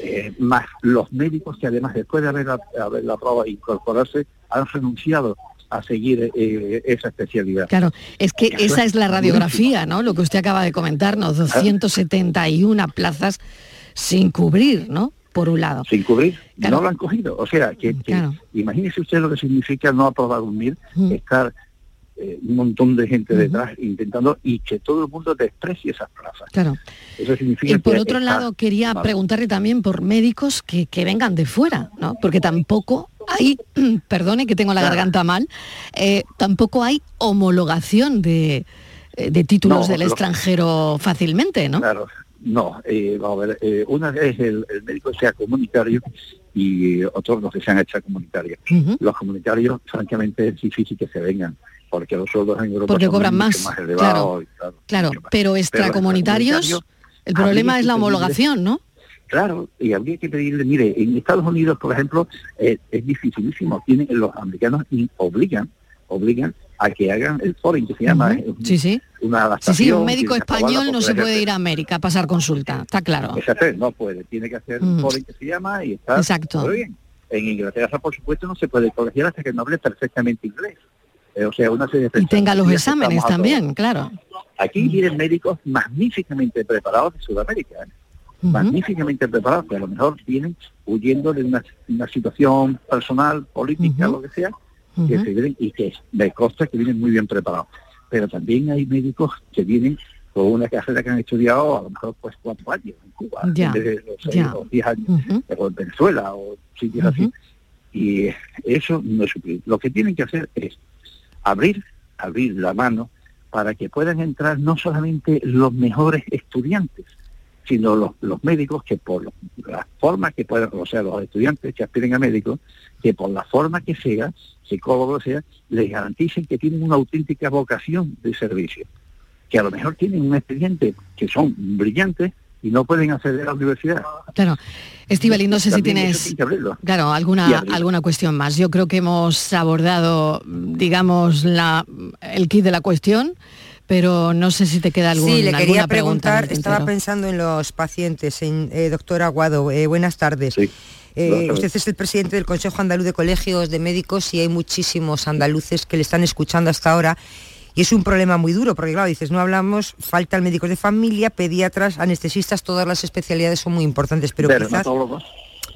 Eh, más los médicos que además después de haber, haber la prueba e incorporarse han renunciado a seguir eh, esa especialidad. Claro, es que Eso esa es es la radiografía, ¿no? Lo que usted acaba de comentarnos, 271 plazas sin cubrir, ¿no? Por un lado. sin cubrir, Claro. no lo han cogido. O sea, que, que Claro. imagínese usted lo que significa no aprobar un MIR, Mm. estar eh, un montón de gente detrás intentando y que todo el mundo desprecie esas plazas. Claro. Eso significa Y por que otro lado, quería mal. preguntarle también por médicos que, que vengan de fuera, ¿no? Porque tampoco hay, (clears throat) perdone que tengo la garganta mal, eh, tampoco hay homologación de, eh, de títulos No, del extranjero fácilmente, ¿no? Claro, no, eh, vamos a ver, eh, una es el, el médico que sea comunitario y otros los que sean extracomunitarios. Ujú. Los comunitarios, francamente, es difícil que se vengan, porque los sueldos en Europa Porque son cobran más, más elevados. y claro. Claro, pero extracomunitarios, el problema es la homologación, ¿no? Claro, y habría que pedirle, mire, en Estados Unidos, por ejemplo, eh, es dificilísimo. Tienen los americanos y obligan, obligan a que hagan el foreign, que se llama eh, un- Sí, sí. una Sí, adaptación. sí, un médico español no se puede ir a América a pasar consulta, está claro. Exacto, no puede, tiene que hacer foreign que se llama y está Exacto. todo bien. En Inglaterra, por supuesto, no se puede colegiar hasta que no hable perfectamente inglés. Eh, o sea, una serie de Y tenga los exámenes también, claro. Aquí vienen médicos magníficamente preparados de Sudamérica, ¿eh? magníficamente preparados, que a lo mejor vienen huyendo de una, una situación personal, política, lo que sea, que se vienen y que me consta que vienen muy bien preparados. Pero también hay médicos que vienen con una carrera que han estudiado a lo mejor pues cuatro años en Cuba, Ya, en vez de los seis ya. o diez años, o en Venezuela o sitios así. Y eso no es suplir. Lo que tienen que hacer es abrir, abrir la mano para que puedan entrar no solamente los mejores estudiantes, sino los, los médicos que por lo- la forma que puedan, o sea, los estudiantes que aspiren a médicos, que por la forma que sea, psicólogo sea, les garanticen que tienen una auténtica vocación de servicio, que a lo mejor tienen un expediente que son brillantes y no pueden acceder a la universidad. Claro. Estivali, no sé si También tienes... tiene. Claro, alguna, alguna cuestión más. Yo creo que hemos abordado, digamos, la, el kit de la cuestión, pero no sé si te queda algún, sí, le alguna quería preguntar, estaba pensando en los pacientes, en, eh, doctor Aguado, eh, buenas tardes. Eh, buenas tardes. usted es el presidente del Consejo Andaluz de Colegios de Médicos y hay muchísimos andaluces que le están escuchando hasta ahora. Y es un problema muy duro, porque claro, dices, no hablamos, faltan médicos de familia, pediatras, anestesistas, todas las especialidades son muy importantes, pero quizás,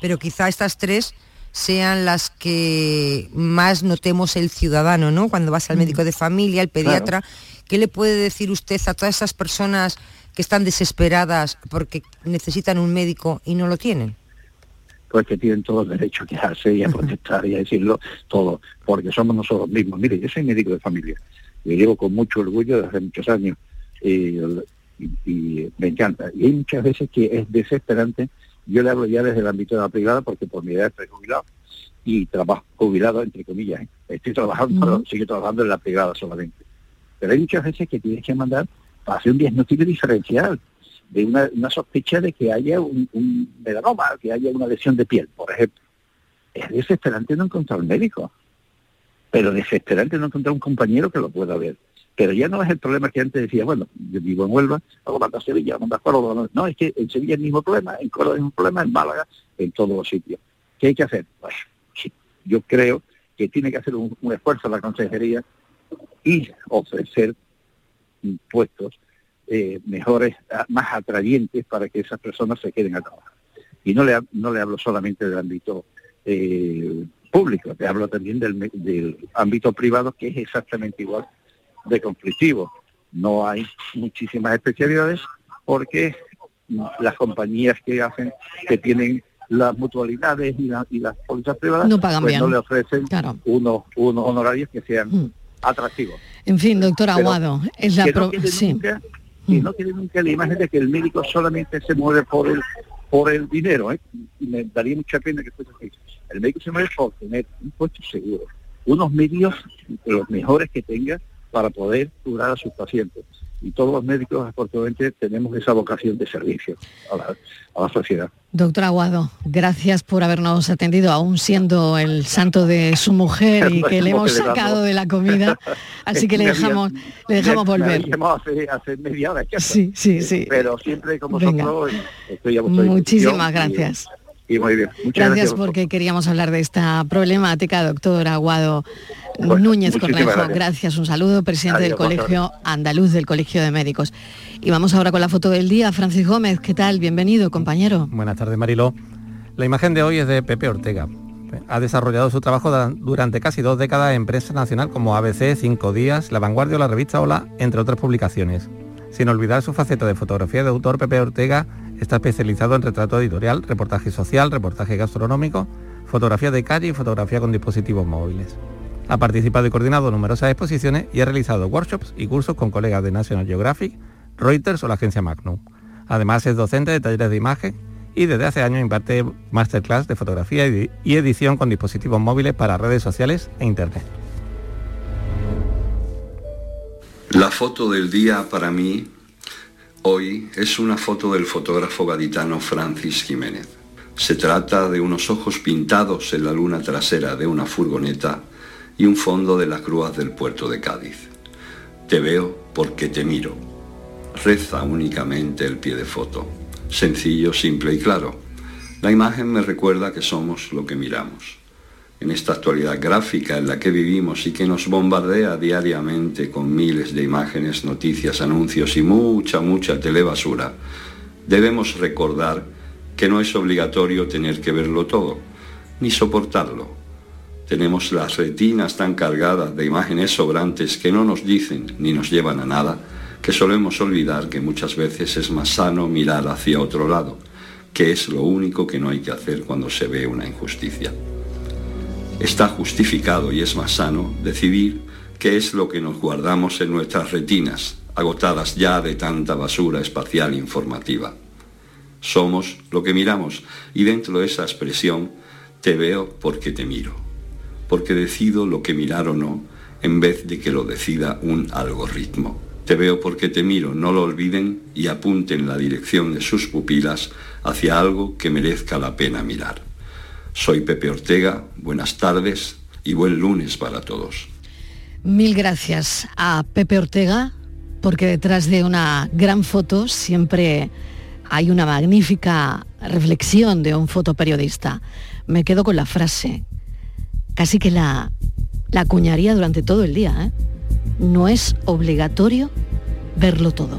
pero quizá estas tres sean las que más notemos el ciudadano, ¿no? Cuando vas al médico de familia, el pediatra, ¿qué le puede decir usted a todas esas personas que están desesperadas porque necesitan un médico y no lo tienen? pues que tienen todo el derecho a quejarse y a protestar y a decirlo todo, porque somos nosotros mismos. Mire, yo soy médico de familia, yo llevo con mucho orgullo desde hace muchos años y, y- y me encanta. Y hay muchas veces que es desesperante, yo le hablo ya desde el ámbito de la privada porque por mi edad estoy jubilado y trabajo jubilado entre comillas, ¿eh? estoy trabajando, pero sigo trabajando en la privada solamente. Pero hay muchas veces que tienes que mandar para hacer un diagnóstico diferencial de una, sospecha de que haya un, un melanoma, que haya una lesión de piel, por ejemplo. Es desesperante no encontrar un médico, pero desesperante no encontrar un compañero que lo pueda ver. Pero ya no es el problema que antes decía, bueno, yo vivo en Huelva, hago mando a Sevilla, mando a Córdoba. No, es que en Sevilla es el mismo problema, en Córdoba es mismo problema, en Málaga, en todos los sitios. ¿Qué hay que hacer? Pues Yo creo que tiene que hacer un, un esfuerzo la consejería y ofrecer puestos eh, mejores, más atrayentes para que esas personas se queden a trabajar. Y no le, no le hablo solamente del ámbito eh, público, te hablo también del, del ámbito privado que es exactamente igual de conflictivo. No hay muchísimas especialidades porque las compañías que hacen, que tienen las mutualidades y, la- y las pólizas privadas, No pagan pues bien. no le ofrecen Claro. unos, unos honorarios que sean Mm. Atractivos. En fin, doctor Pero Aguado, es la que no sí. nunca, que no quede nunca la imagen de que el médico solamente se mueve por el por el dinero, ¿eh? Y me daría mucha pena que fuese así. El médico se mueve por tener un puesto seguro, unos medios los mejores que tenga para poder curar a sus pacientes. Y todos los médicos, afortunadamente, tenemos esa vocación de servicio a la, a la sociedad. Doctor Aguado, gracias por habernos atendido, aún siendo el santo de su mujer y (laughs) que le hemos sacado de la comida. Así que le (laughs) dejamos, le dejamos volver. hace, hace media hora. Sí, sí, sí. Pero siempre como estoy a vuestra Muchísimas y- gracias. Y, muy bien. Muchas Gracias gracias. porque queríamos hablar de esta problemática, doctor Aguado Bueno, Núñez Cornejo. gracias. Gracias, un saludo, presidente Adiós, del Colegio Andaluz del Colegio de Médicos. Y vamos ahora con la foto del día. Francis Gómez, ¿qué tal? Bienvenido, compañero. Buenas tardes, Mariló. La imagen de hoy es de Pepe Ortega. Ha desarrollado su trabajo durante casi dos décadas en prensa nacional como ABC, Cinco Días, La Vanguardia o la revista Hola, entre otras publicaciones. Sin olvidar su faceta de fotografía de autor, Pepe Ortega está especializado en retrato editorial, reportaje social, reportaje gastronómico, fotografía de calle y fotografía con dispositivos móviles. Ha participado y coordinado numerosas exposiciones y ha realizado workshops y cursos con colegas de National Geographic, Reuters o la agencia Magnum. Además es docente de talleres de imagen y desde hace años imparte masterclass de fotografía y edición con dispositivos móviles para redes sociales e internet. La foto del día para mí hoy es una foto del fotógrafo gaditano Francis Jiménez. Se trata de unos ojos pintados en la luna trasera de una furgoneta y un fondo de las grúas del puerto de Cádiz. Te veo porque te miro. Reza únicamente el pie de foto. Sencillo, simple y claro. La imagen me recuerda que somos lo que miramos. En esta actualidad gráfica en la que vivimos y que nos bombardea diariamente con miles de imágenes, noticias, anuncios y mucha, mucha telebasura, debemos recordar que no es obligatorio tener que verlo todo, ni soportarlo. Tenemos las retinas tan cargadas de imágenes sobrantes que no nos dicen ni nos llevan a nada, que solemos olvidar que muchas veces es más sano mirar hacia otro lado, que es lo único que no hay que hacer cuando se ve una injusticia. Está justificado y es más sano decidir qué es lo que nos guardamos en nuestras retinas, agotadas ya de tanta basura espacial informativa. Somos lo que miramos y dentro de esa expresión te veo porque te miro, porque decido lo que mirar o no en vez de que lo decida un algoritmo. Te veo porque te miro, no lo olviden y apunten la dirección de sus pupilas hacia algo que merezca la pena mirar. Soy Pepe Ortega, buenas tardes y buen lunes para todos. Mil gracias a Pepe Ortega, porque detrás de una gran foto siempre hay una magnífica reflexión de un fotoperiodista. Me quedo con la frase, casi que la, la acuñaría durante todo el día. ¿eh? No es obligatorio verlo todo.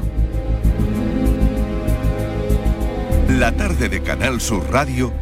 La tarde de Canal Sur Radio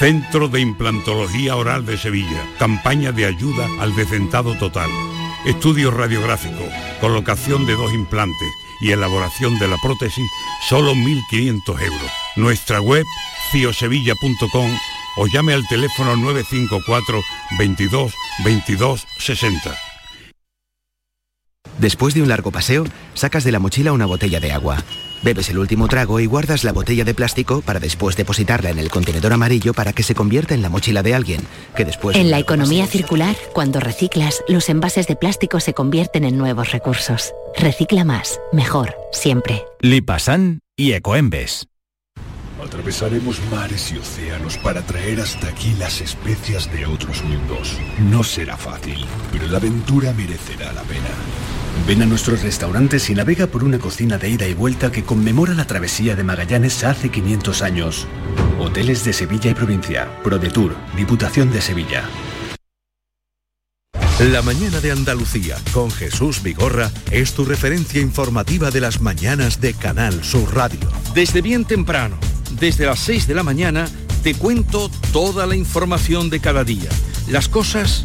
Centro de Implantología Oral de Sevilla. Campaña de ayuda al decentado total. Estudio radiográfico, colocación de dos implantes y elaboración de la prótesis, solo 1.500 euros. Nuestra web, ciosevilla.com o llame al teléfono 954 22 22 60. Después de un largo paseo, sacas de la mochila una botella de agua. Bebes el último trago y guardas la botella de plástico para después depositarla en el contenedor amarillo para que se convierta en la mochila de alguien, que después... En la economía circular, cuando reciclas, los envases de plástico se convierten en nuevos recursos. Recicla más, mejor, siempre. Lipasan y Ecoembes. Atravesaremos mares y océanos para traer hasta aquí las especias de otros mundos. No será fácil, pero la aventura merecerá la pena. Ven a nuestros restaurantes y navega por una cocina de ida y vuelta que conmemora la travesía de Magallanes hace 500 años. Hoteles de Sevilla y provincia. ProDetour, Diputación de Sevilla. La mañana de Andalucía con Jesús Vigorra es tu referencia informativa de las mañanas de Canal Sur Radio. Desde bien temprano, desde las 6 de la mañana, te cuento toda la información de cada día, las cosas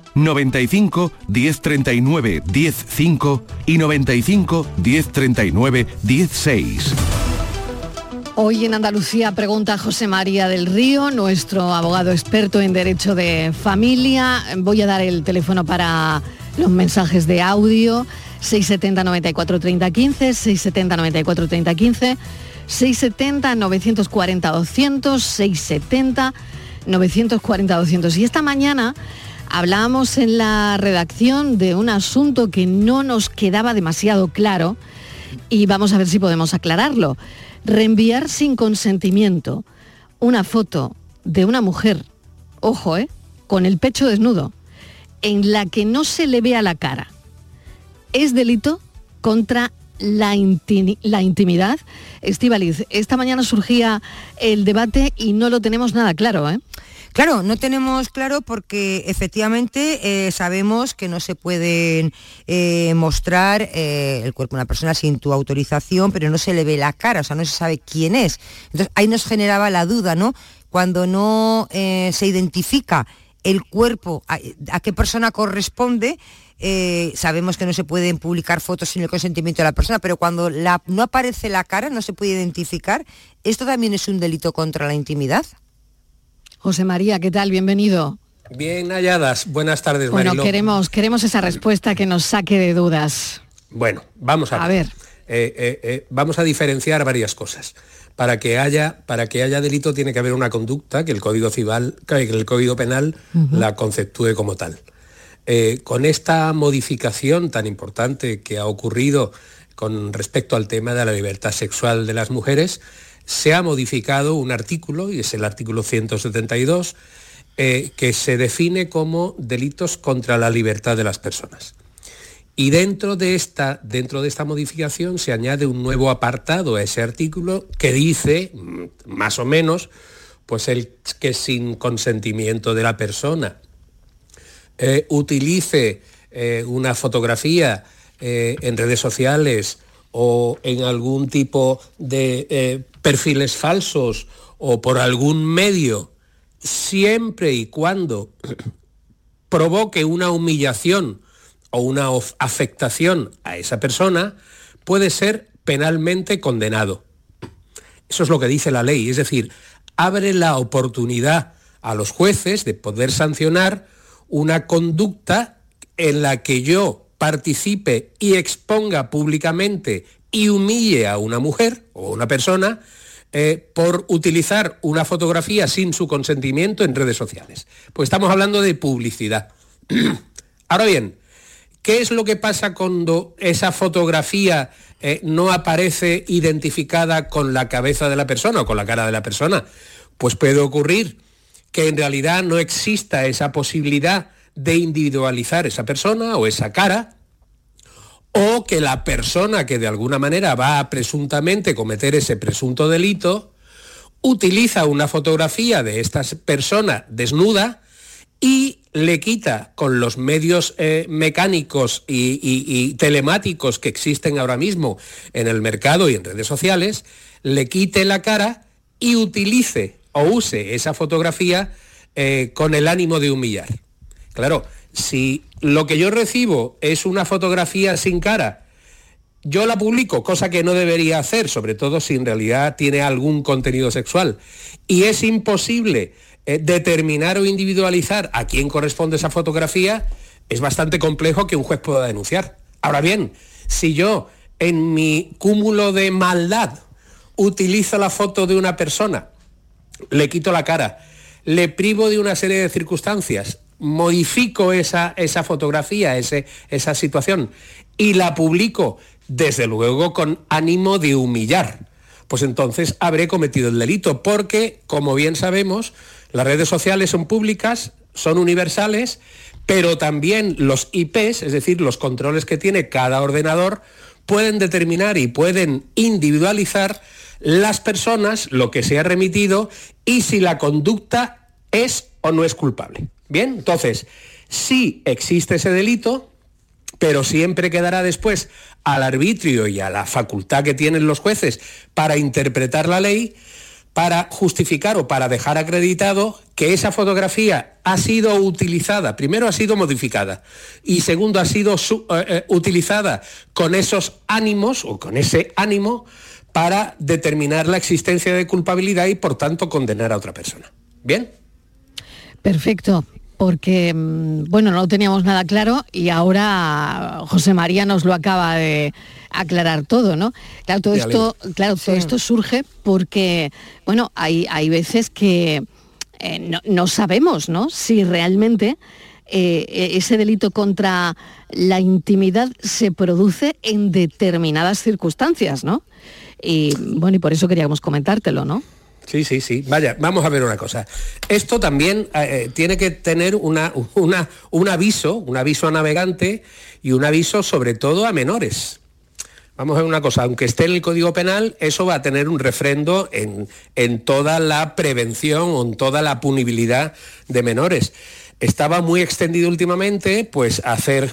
95 1039 105 y 95 1039 16. Hoy en Andalucía pregunta José María del Río, nuestro abogado experto en derecho de familia. Voy a dar el teléfono para los mensajes de audio 670 94 30 15, 670 94 30 15, 670 940 200, 670 940 200. Y esta mañana hablábamos en la redacción de un asunto que no nos quedaba demasiado claro y vamos a ver si podemos aclararlo reenviar sin consentimiento una foto de una mujer, ojo, ¿eh? con el pecho desnudo, en la que no se le vea la cara, es delito contra la, la intimidad. Estivaliz, esta mañana surgía el debate y no lo tenemos nada claro, ¿eh? Claro, no tenemos claro porque efectivamente eh, sabemos que no se pueden eh, mostrar eh, el cuerpo de una persona sin tu autorización, pero no se le ve la cara, o sea, no se sabe quién es. Entonces ahí nos generaba la duda, ¿no? Cuando no se identifica el cuerpo, a, qué persona corresponde, sabemos que no se pueden publicar fotos sin el consentimiento de la persona, pero cuando no aparece la cara, no se puede identificar, ¿esto también es un delito contra la intimidad? José María, ¿qué tal? Bienvenido. Bien halladas. Buenas tardes, Bueno, queremos, queremos esa respuesta que nos saque de dudas. Bueno, vamos a, a ver. Eh, eh, eh, vamos a diferenciar varias cosas. Para que, haya, para que haya delito tiene que haber una conducta que el Código Civil, que el Código Penal la conceptúe como tal. con esta modificación tan importante que ha ocurrido con respecto al tema de la libertad sexual de las mujeres, se ha modificado un artículo, y es el artículo 172, eh, que se define como delitos contra la libertad de las personas. Y dentro de, esta, dentro de esta modificación se añade un nuevo apartado a ese artículo que dice, mm, más o menos, pues el que sin consentimiento de la persona eh, utilice eh, una fotografía en redes sociales o en algún tipo de perfiles falsos o por algún medio, siempre y cuando (clears throat) provoque una humillación o una afectación a esa persona, puede ser penalmente condenado. Eso es lo que dice la ley, es decir, abre la oportunidad a los jueces de poder sancionar una conducta en la que yo participe y exponga públicamente y humille a una mujer o una persona eh, por utilizar una fotografía sin su consentimiento en redes sociales. Pues estamos hablando de publicidad. (clears throat) Ahora bien, ¿qué es lo que pasa cuando esa fotografía eh, no aparece identificada con la cabeza de la persona o con la cara de la persona? Pues puede ocurrir que en realidad no exista esa posibilidad de individualizar esa persona o esa cara, o que la persona que de alguna manera va a presuntamente cometer ese presunto delito utiliza una fotografía de esta persona desnuda y le quita con los medios eh, mecánicos y, telemáticos que existen ahora mismo en el mercado y en redes sociales, le quite la cara y utilice o use esa fotografía eh, con el ánimo de humillar. Claro, si lo que yo recibo es una fotografía sin cara, yo la publico, cosa que no debería hacer, sobre todo si en realidad tiene algún contenido sexual, y es imposible eh, determinar o individualizar a quién corresponde esa fotografía, es bastante complejo que un juez pueda denunciar. Ahora bien, si yo en mi cúmulo de maldad utilizo la foto de una persona, le quito la cara, le privo de una serie de circunstancias, modifico esa, esa fotografía, ese, esa situación y la publico, desde luego con ánimo de humillar, pues entonces habré cometido el delito, porque, como bien sabemos, las redes sociales son públicas, son universales, pero también los IPs, es decir, los controles que tiene cada ordenador, pueden determinar y pueden individualizar las personas, lo que se ha remitido y si la conducta es o no es culpable. Bien, entonces, sí existe ese delito, pero siempre quedará después al arbitrio y a la facultad que tienen los jueces para interpretar la ley, para justificar o para dejar acreditado que esa fotografía ha sido utilizada, primero ha sido modificada y segundo ha sido eh, eh, utilizada con esos ánimos o con ese ánimo para determinar la existencia de culpabilidad y por tanto condenar a otra persona. ¿Bien? Perfecto porque, mm, bueno, no teníamos nada claro y ahora José María nos lo acaba de aclarar todo, ¿no? Claro, todo esto, claro, todo esto surge porque, bueno, hay, hay veces que eh, no, sabemos, ¿no? Si realmente eh, e-, ese delito contra la intimidad se produce en determinadas circunstancias, ¿no? Y bueno, y por eso queríamos comentártelo, ¿no? Sí, sí, sí. Vaya, vamos a ver una cosa. Esto también eh, eh, tiene que tener (laughs) una, un aviso, un aviso a navegante y un aviso sobre todo a menores. Vamos a ver una cosa, aunque esté en el Código Penal, eso va a tener un refrendo en, en toda la prevención o en toda la punibilidad de menores. Estaba muy extendido últimamente, pues hacer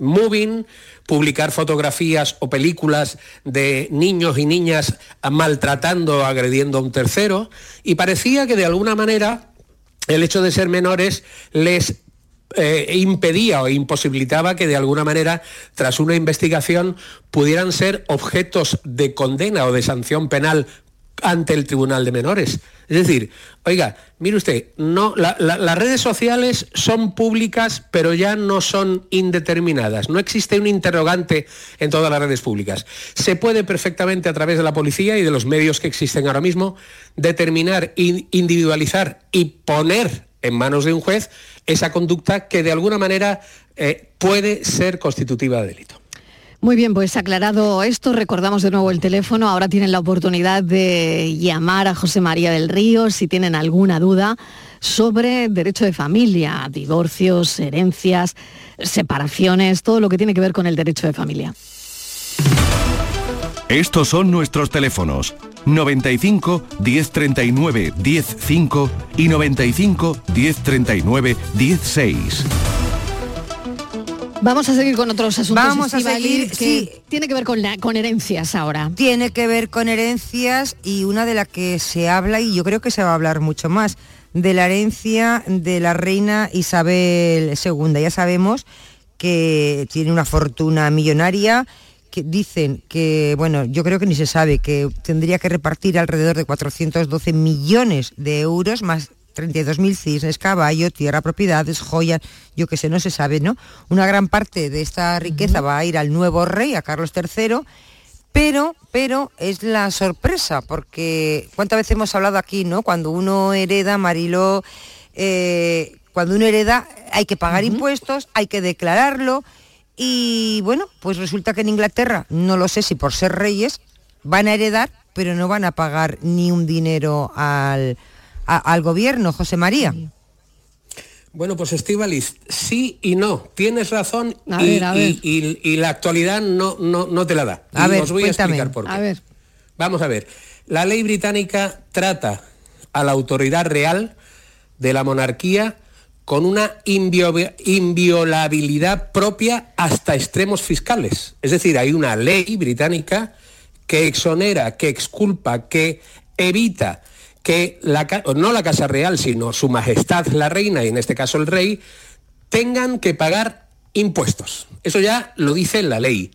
moving, publicar fotografías o películas de niños y niñas maltratando o agrediendo a un tercero, y parecía que de alguna manera el hecho de ser menores les eh, impedía o imposibilitaba que de alguna manera, tras una investigación, pudieran ser objetos de condena o de sanción penal ante el Tribunal de Menores. Es decir, oiga, mire usted, no, las redes sociales son públicas, pero ya no son indeterminadas. No existe un interrogante en todas las redes públicas. Se puede perfectamente a través de la policía y de los medios que existen ahora mismo determinar, individualizar y poner en manos de un juez esa conducta que de alguna manera eh, puede ser constitutiva de delito. Muy bien, pues aclarado esto, recordamos de nuevo el teléfono. Ahora tienen la oportunidad de llamar a José María del Río si tienen alguna duda sobre derecho de familia, divorcios, herencias, separaciones, todo lo que tiene que ver con el derecho de familia. Estos son nuestros teléfonos 95 1039 105 y 95 1039 16. Vamos a seguir con otros asuntos. Vamos a seguir, que Tiene que ver con, con herencias ahora. Tiene que ver con herencias y una de las que se habla, y yo creo que se va a hablar mucho más, de la herencia de la reina Isabel II. Ya sabemos que tiene una fortuna millonaria, que dicen que, bueno, yo creo que ni se sabe, que tendría que repartir alrededor de 412 millones de euros, más 32.000 cisnes, caballo, tierra, propiedades, joyas, yo que sé, no se sabe, ¿no? Una gran parte de esta riqueza va a ir al nuevo rey, a Carlos III, pero, pero es la sorpresa, porque cuántas veces hemos hablado aquí, ¿no? Cuando uno hereda, Mariló, eh, cuando uno hereda hay que pagar impuestos, hay que declararlo, y bueno, pues resulta que en Inglaterra, no lo sé si por ser reyes, van a heredar, pero no van a pagar ni un dinero al al gobierno, José María. Bueno, pues Estivalis, sí y no. Tienes razón y, la actualidad no, no, te la da. A ver, os voy a explicar por qué. Vamos a ver. La ley británica trata a la autoridad real de la monarquía con una inviolabilidad propia hasta extremos fiscales. Es decir, hay una ley británica que exonera, que exculpa, que evita que no la Casa Real, sino Su Majestad la Reina, y en este caso el Rey, tengan que pagar impuestos. Eso ya lo dice la ley.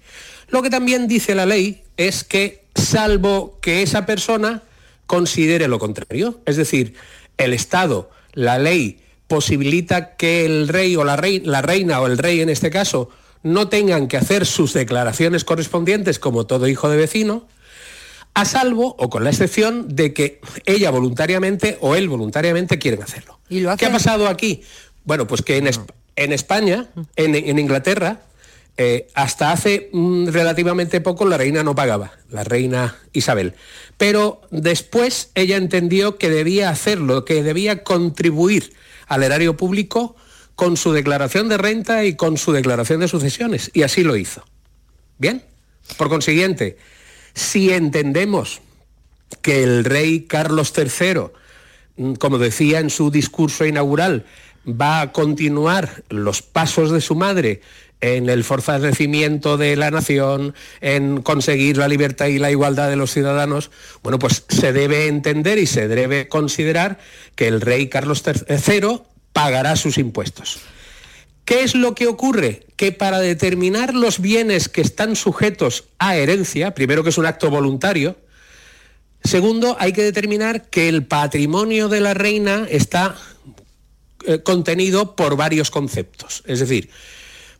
Lo que también dice la ley es que, salvo que esa persona considere lo contrario, es decir, el Estado, la ley, posibilita que el rey o la, la reina o el rey en este caso no tengan que hacer sus declaraciones correspondientes como todo hijo de vecino, a salvo o con la excepción de que ella voluntariamente o él voluntariamente quieren hacerlo. ¿Y ¿Qué ha pasado aquí? Bueno, pues que en, España, en, Inglaterra, eh, hasta hace mm, relativamente poco la reina no pagaba, la reina Isabel. Pero después ella entendió que debía hacerlo, que debía contribuir al erario público con su declaración de renta y con su declaración de sucesiones. Y así lo hizo. Bien. Por consiguiente, si entendemos que el rey Carlos III, mm, como decía en su discurso inaugural, va a continuar los pasos de su madre en el fortalecimiento de la nación, en conseguir la libertad y la igualdad de los ciudadanos, bueno, pues se debe entender y se debe considerar que el rey Carlos III pagará sus impuestos. ¿Qué es lo que ocurre? Que para determinar los bienes que están sujetos a herencia, primero que es un acto voluntario, segundo hay que determinar que el patrimonio de la reina está eh, contenido por varios conceptos, es decir,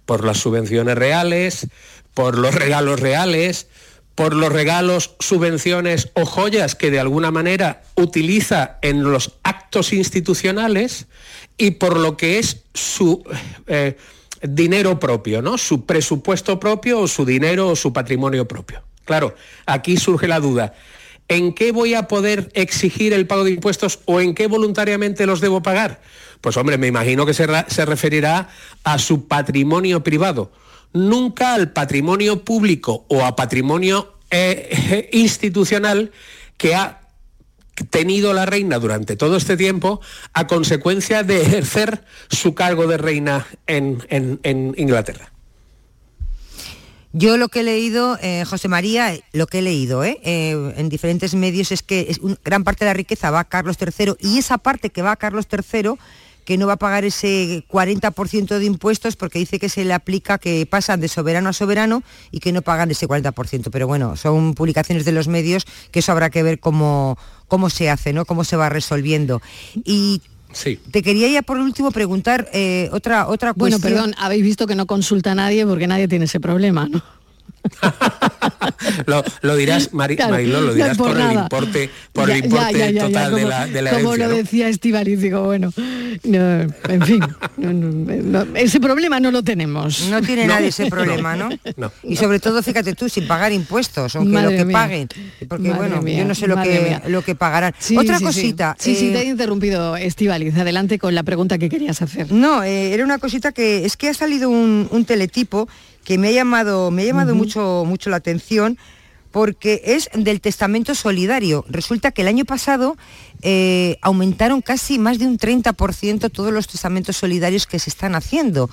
por las subvenciones reales, por los regalos reales, por los regalos, subvenciones o joyas que de alguna manera utiliza en los actos institucionales y por lo que es su eh, dinero propio, ¿no? Su presupuesto propio o su dinero o su patrimonio propio. Claro, aquí surge la duda. ¿En qué voy a poder exigir el pago de impuestos o en qué voluntariamente los debo pagar? Pues hombre, me imagino que se, se referirá a su patrimonio privado nunca al patrimonio público o a patrimonio eh, (laughs) institucional que ha tenido la reina durante todo este tiempo a consecuencia de ejercer su cargo de reina en, Inglaterra. Yo lo que he leído, eh, José María, lo que he leído eh, en diferentes medios es que gran parte de la riqueza va a Carlos III y esa parte que va a Carlos III que no va a pagar ese 40% de impuestos porque dice que se le aplica que pasan de soberano a soberano y que no pagan ese 40%. Pero bueno, son publicaciones de los medios que eso habrá que ver cómo, cómo se hace, ¿no? Cómo se va resolviendo. Y Sí. Te quería ya por último preguntar eh, otra, otra cuestión. Bueno, perdón, habéis visto que no consulta a nadie porque nadie tiene ese problema, ¿no? (laughs) lo, dirás, Mari, lo dirás por, el importe, por el importe total de la, de Como lo decía Estivaliz, digo, bueno, en fin, ese problema no lo tenemos. No tiene nadie ese problema, ¿no? Y sobre todo, fíjate tú, sin pagar impuestos, aunque lo que paguen. Porque bueno, yo no sé lo que, lo que pagarán. Otra cosita. Sí, sí, te he eh, interrumpido, Estivaliz. Adelante con la pregunta que querías hacer. No, eh, era una cosita que es que ha salido un, un teletipo que me ha llamado, me ha llamado mucho, mucho la atención porque es del testamento solidario. Resulta que el año pasado eh, aumentaron casi más de un 30% todos los testamentos solidarios que se están haciendo.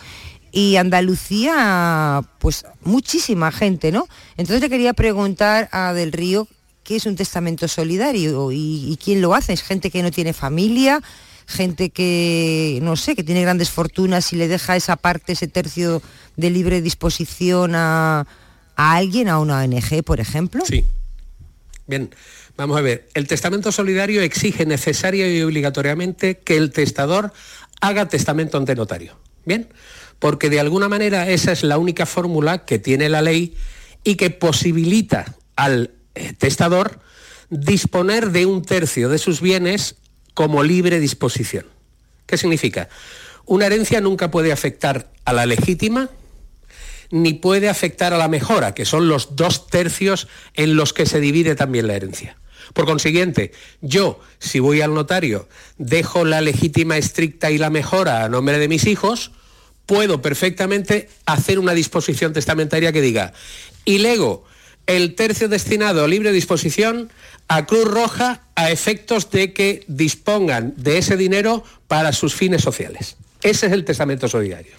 Y Andalucía, pues muchísima gente, ¿no? Entonces le quería preguntar a Del Río qué es un testamento solidario y, y quién lo hace. ¿Es gente que no tiene familia? Gente que, no sé, que tiene grandes fortunas y le deja esa parte, ese tercio de libre disposición a, alguien, a una ONG, por ejemplo? Sí. Bien, vamos a ver. El testamento solidario exige necesaria y obligatoriamente que el testador haga testamento ante notario. Bien, porque de alguna manera esa es la única fórmula que tiene la ley y que posibilita al eh, testador disponer de un tercio de sus bienes como libre disposición. ¿Qué significa? Una herencia nunca puede afectar a la legítima ni puede afectar a la mejora, que son los dos tercios en los que se divide también la herencia. Por consiguiente, yo, si voy al notario, dejo la legítima estricta y la mejora a nombre de mis hijos, puedo perfectamente hacer una disposición testamentaria que diga, y lego el tercio destinado a libre disposición a Cruz Roja a efectos de que dispongan de ese dinero para sus fines sociales. Ese es el testamento solidario.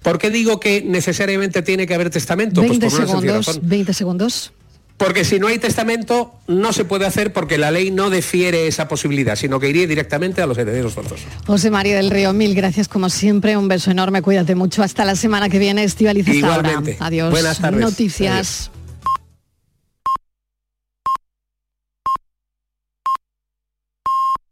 ¿Por qué digo que necesariamente tiene que haber testamento? 20 pues por segundos, razón. 20 segundos. Porque si no hay testamento, no se puede hacer porque la ley no defiere esa posibilidad, sino que iría directamente a los herederos forzosos. José María del Río, mil gracias como siempre, un beso enorme, cuídate mucho. Hasta la semana que viene, Estivaliz, hasta ahora. Igualmente. Adiós. Buenas tardes. Noticias.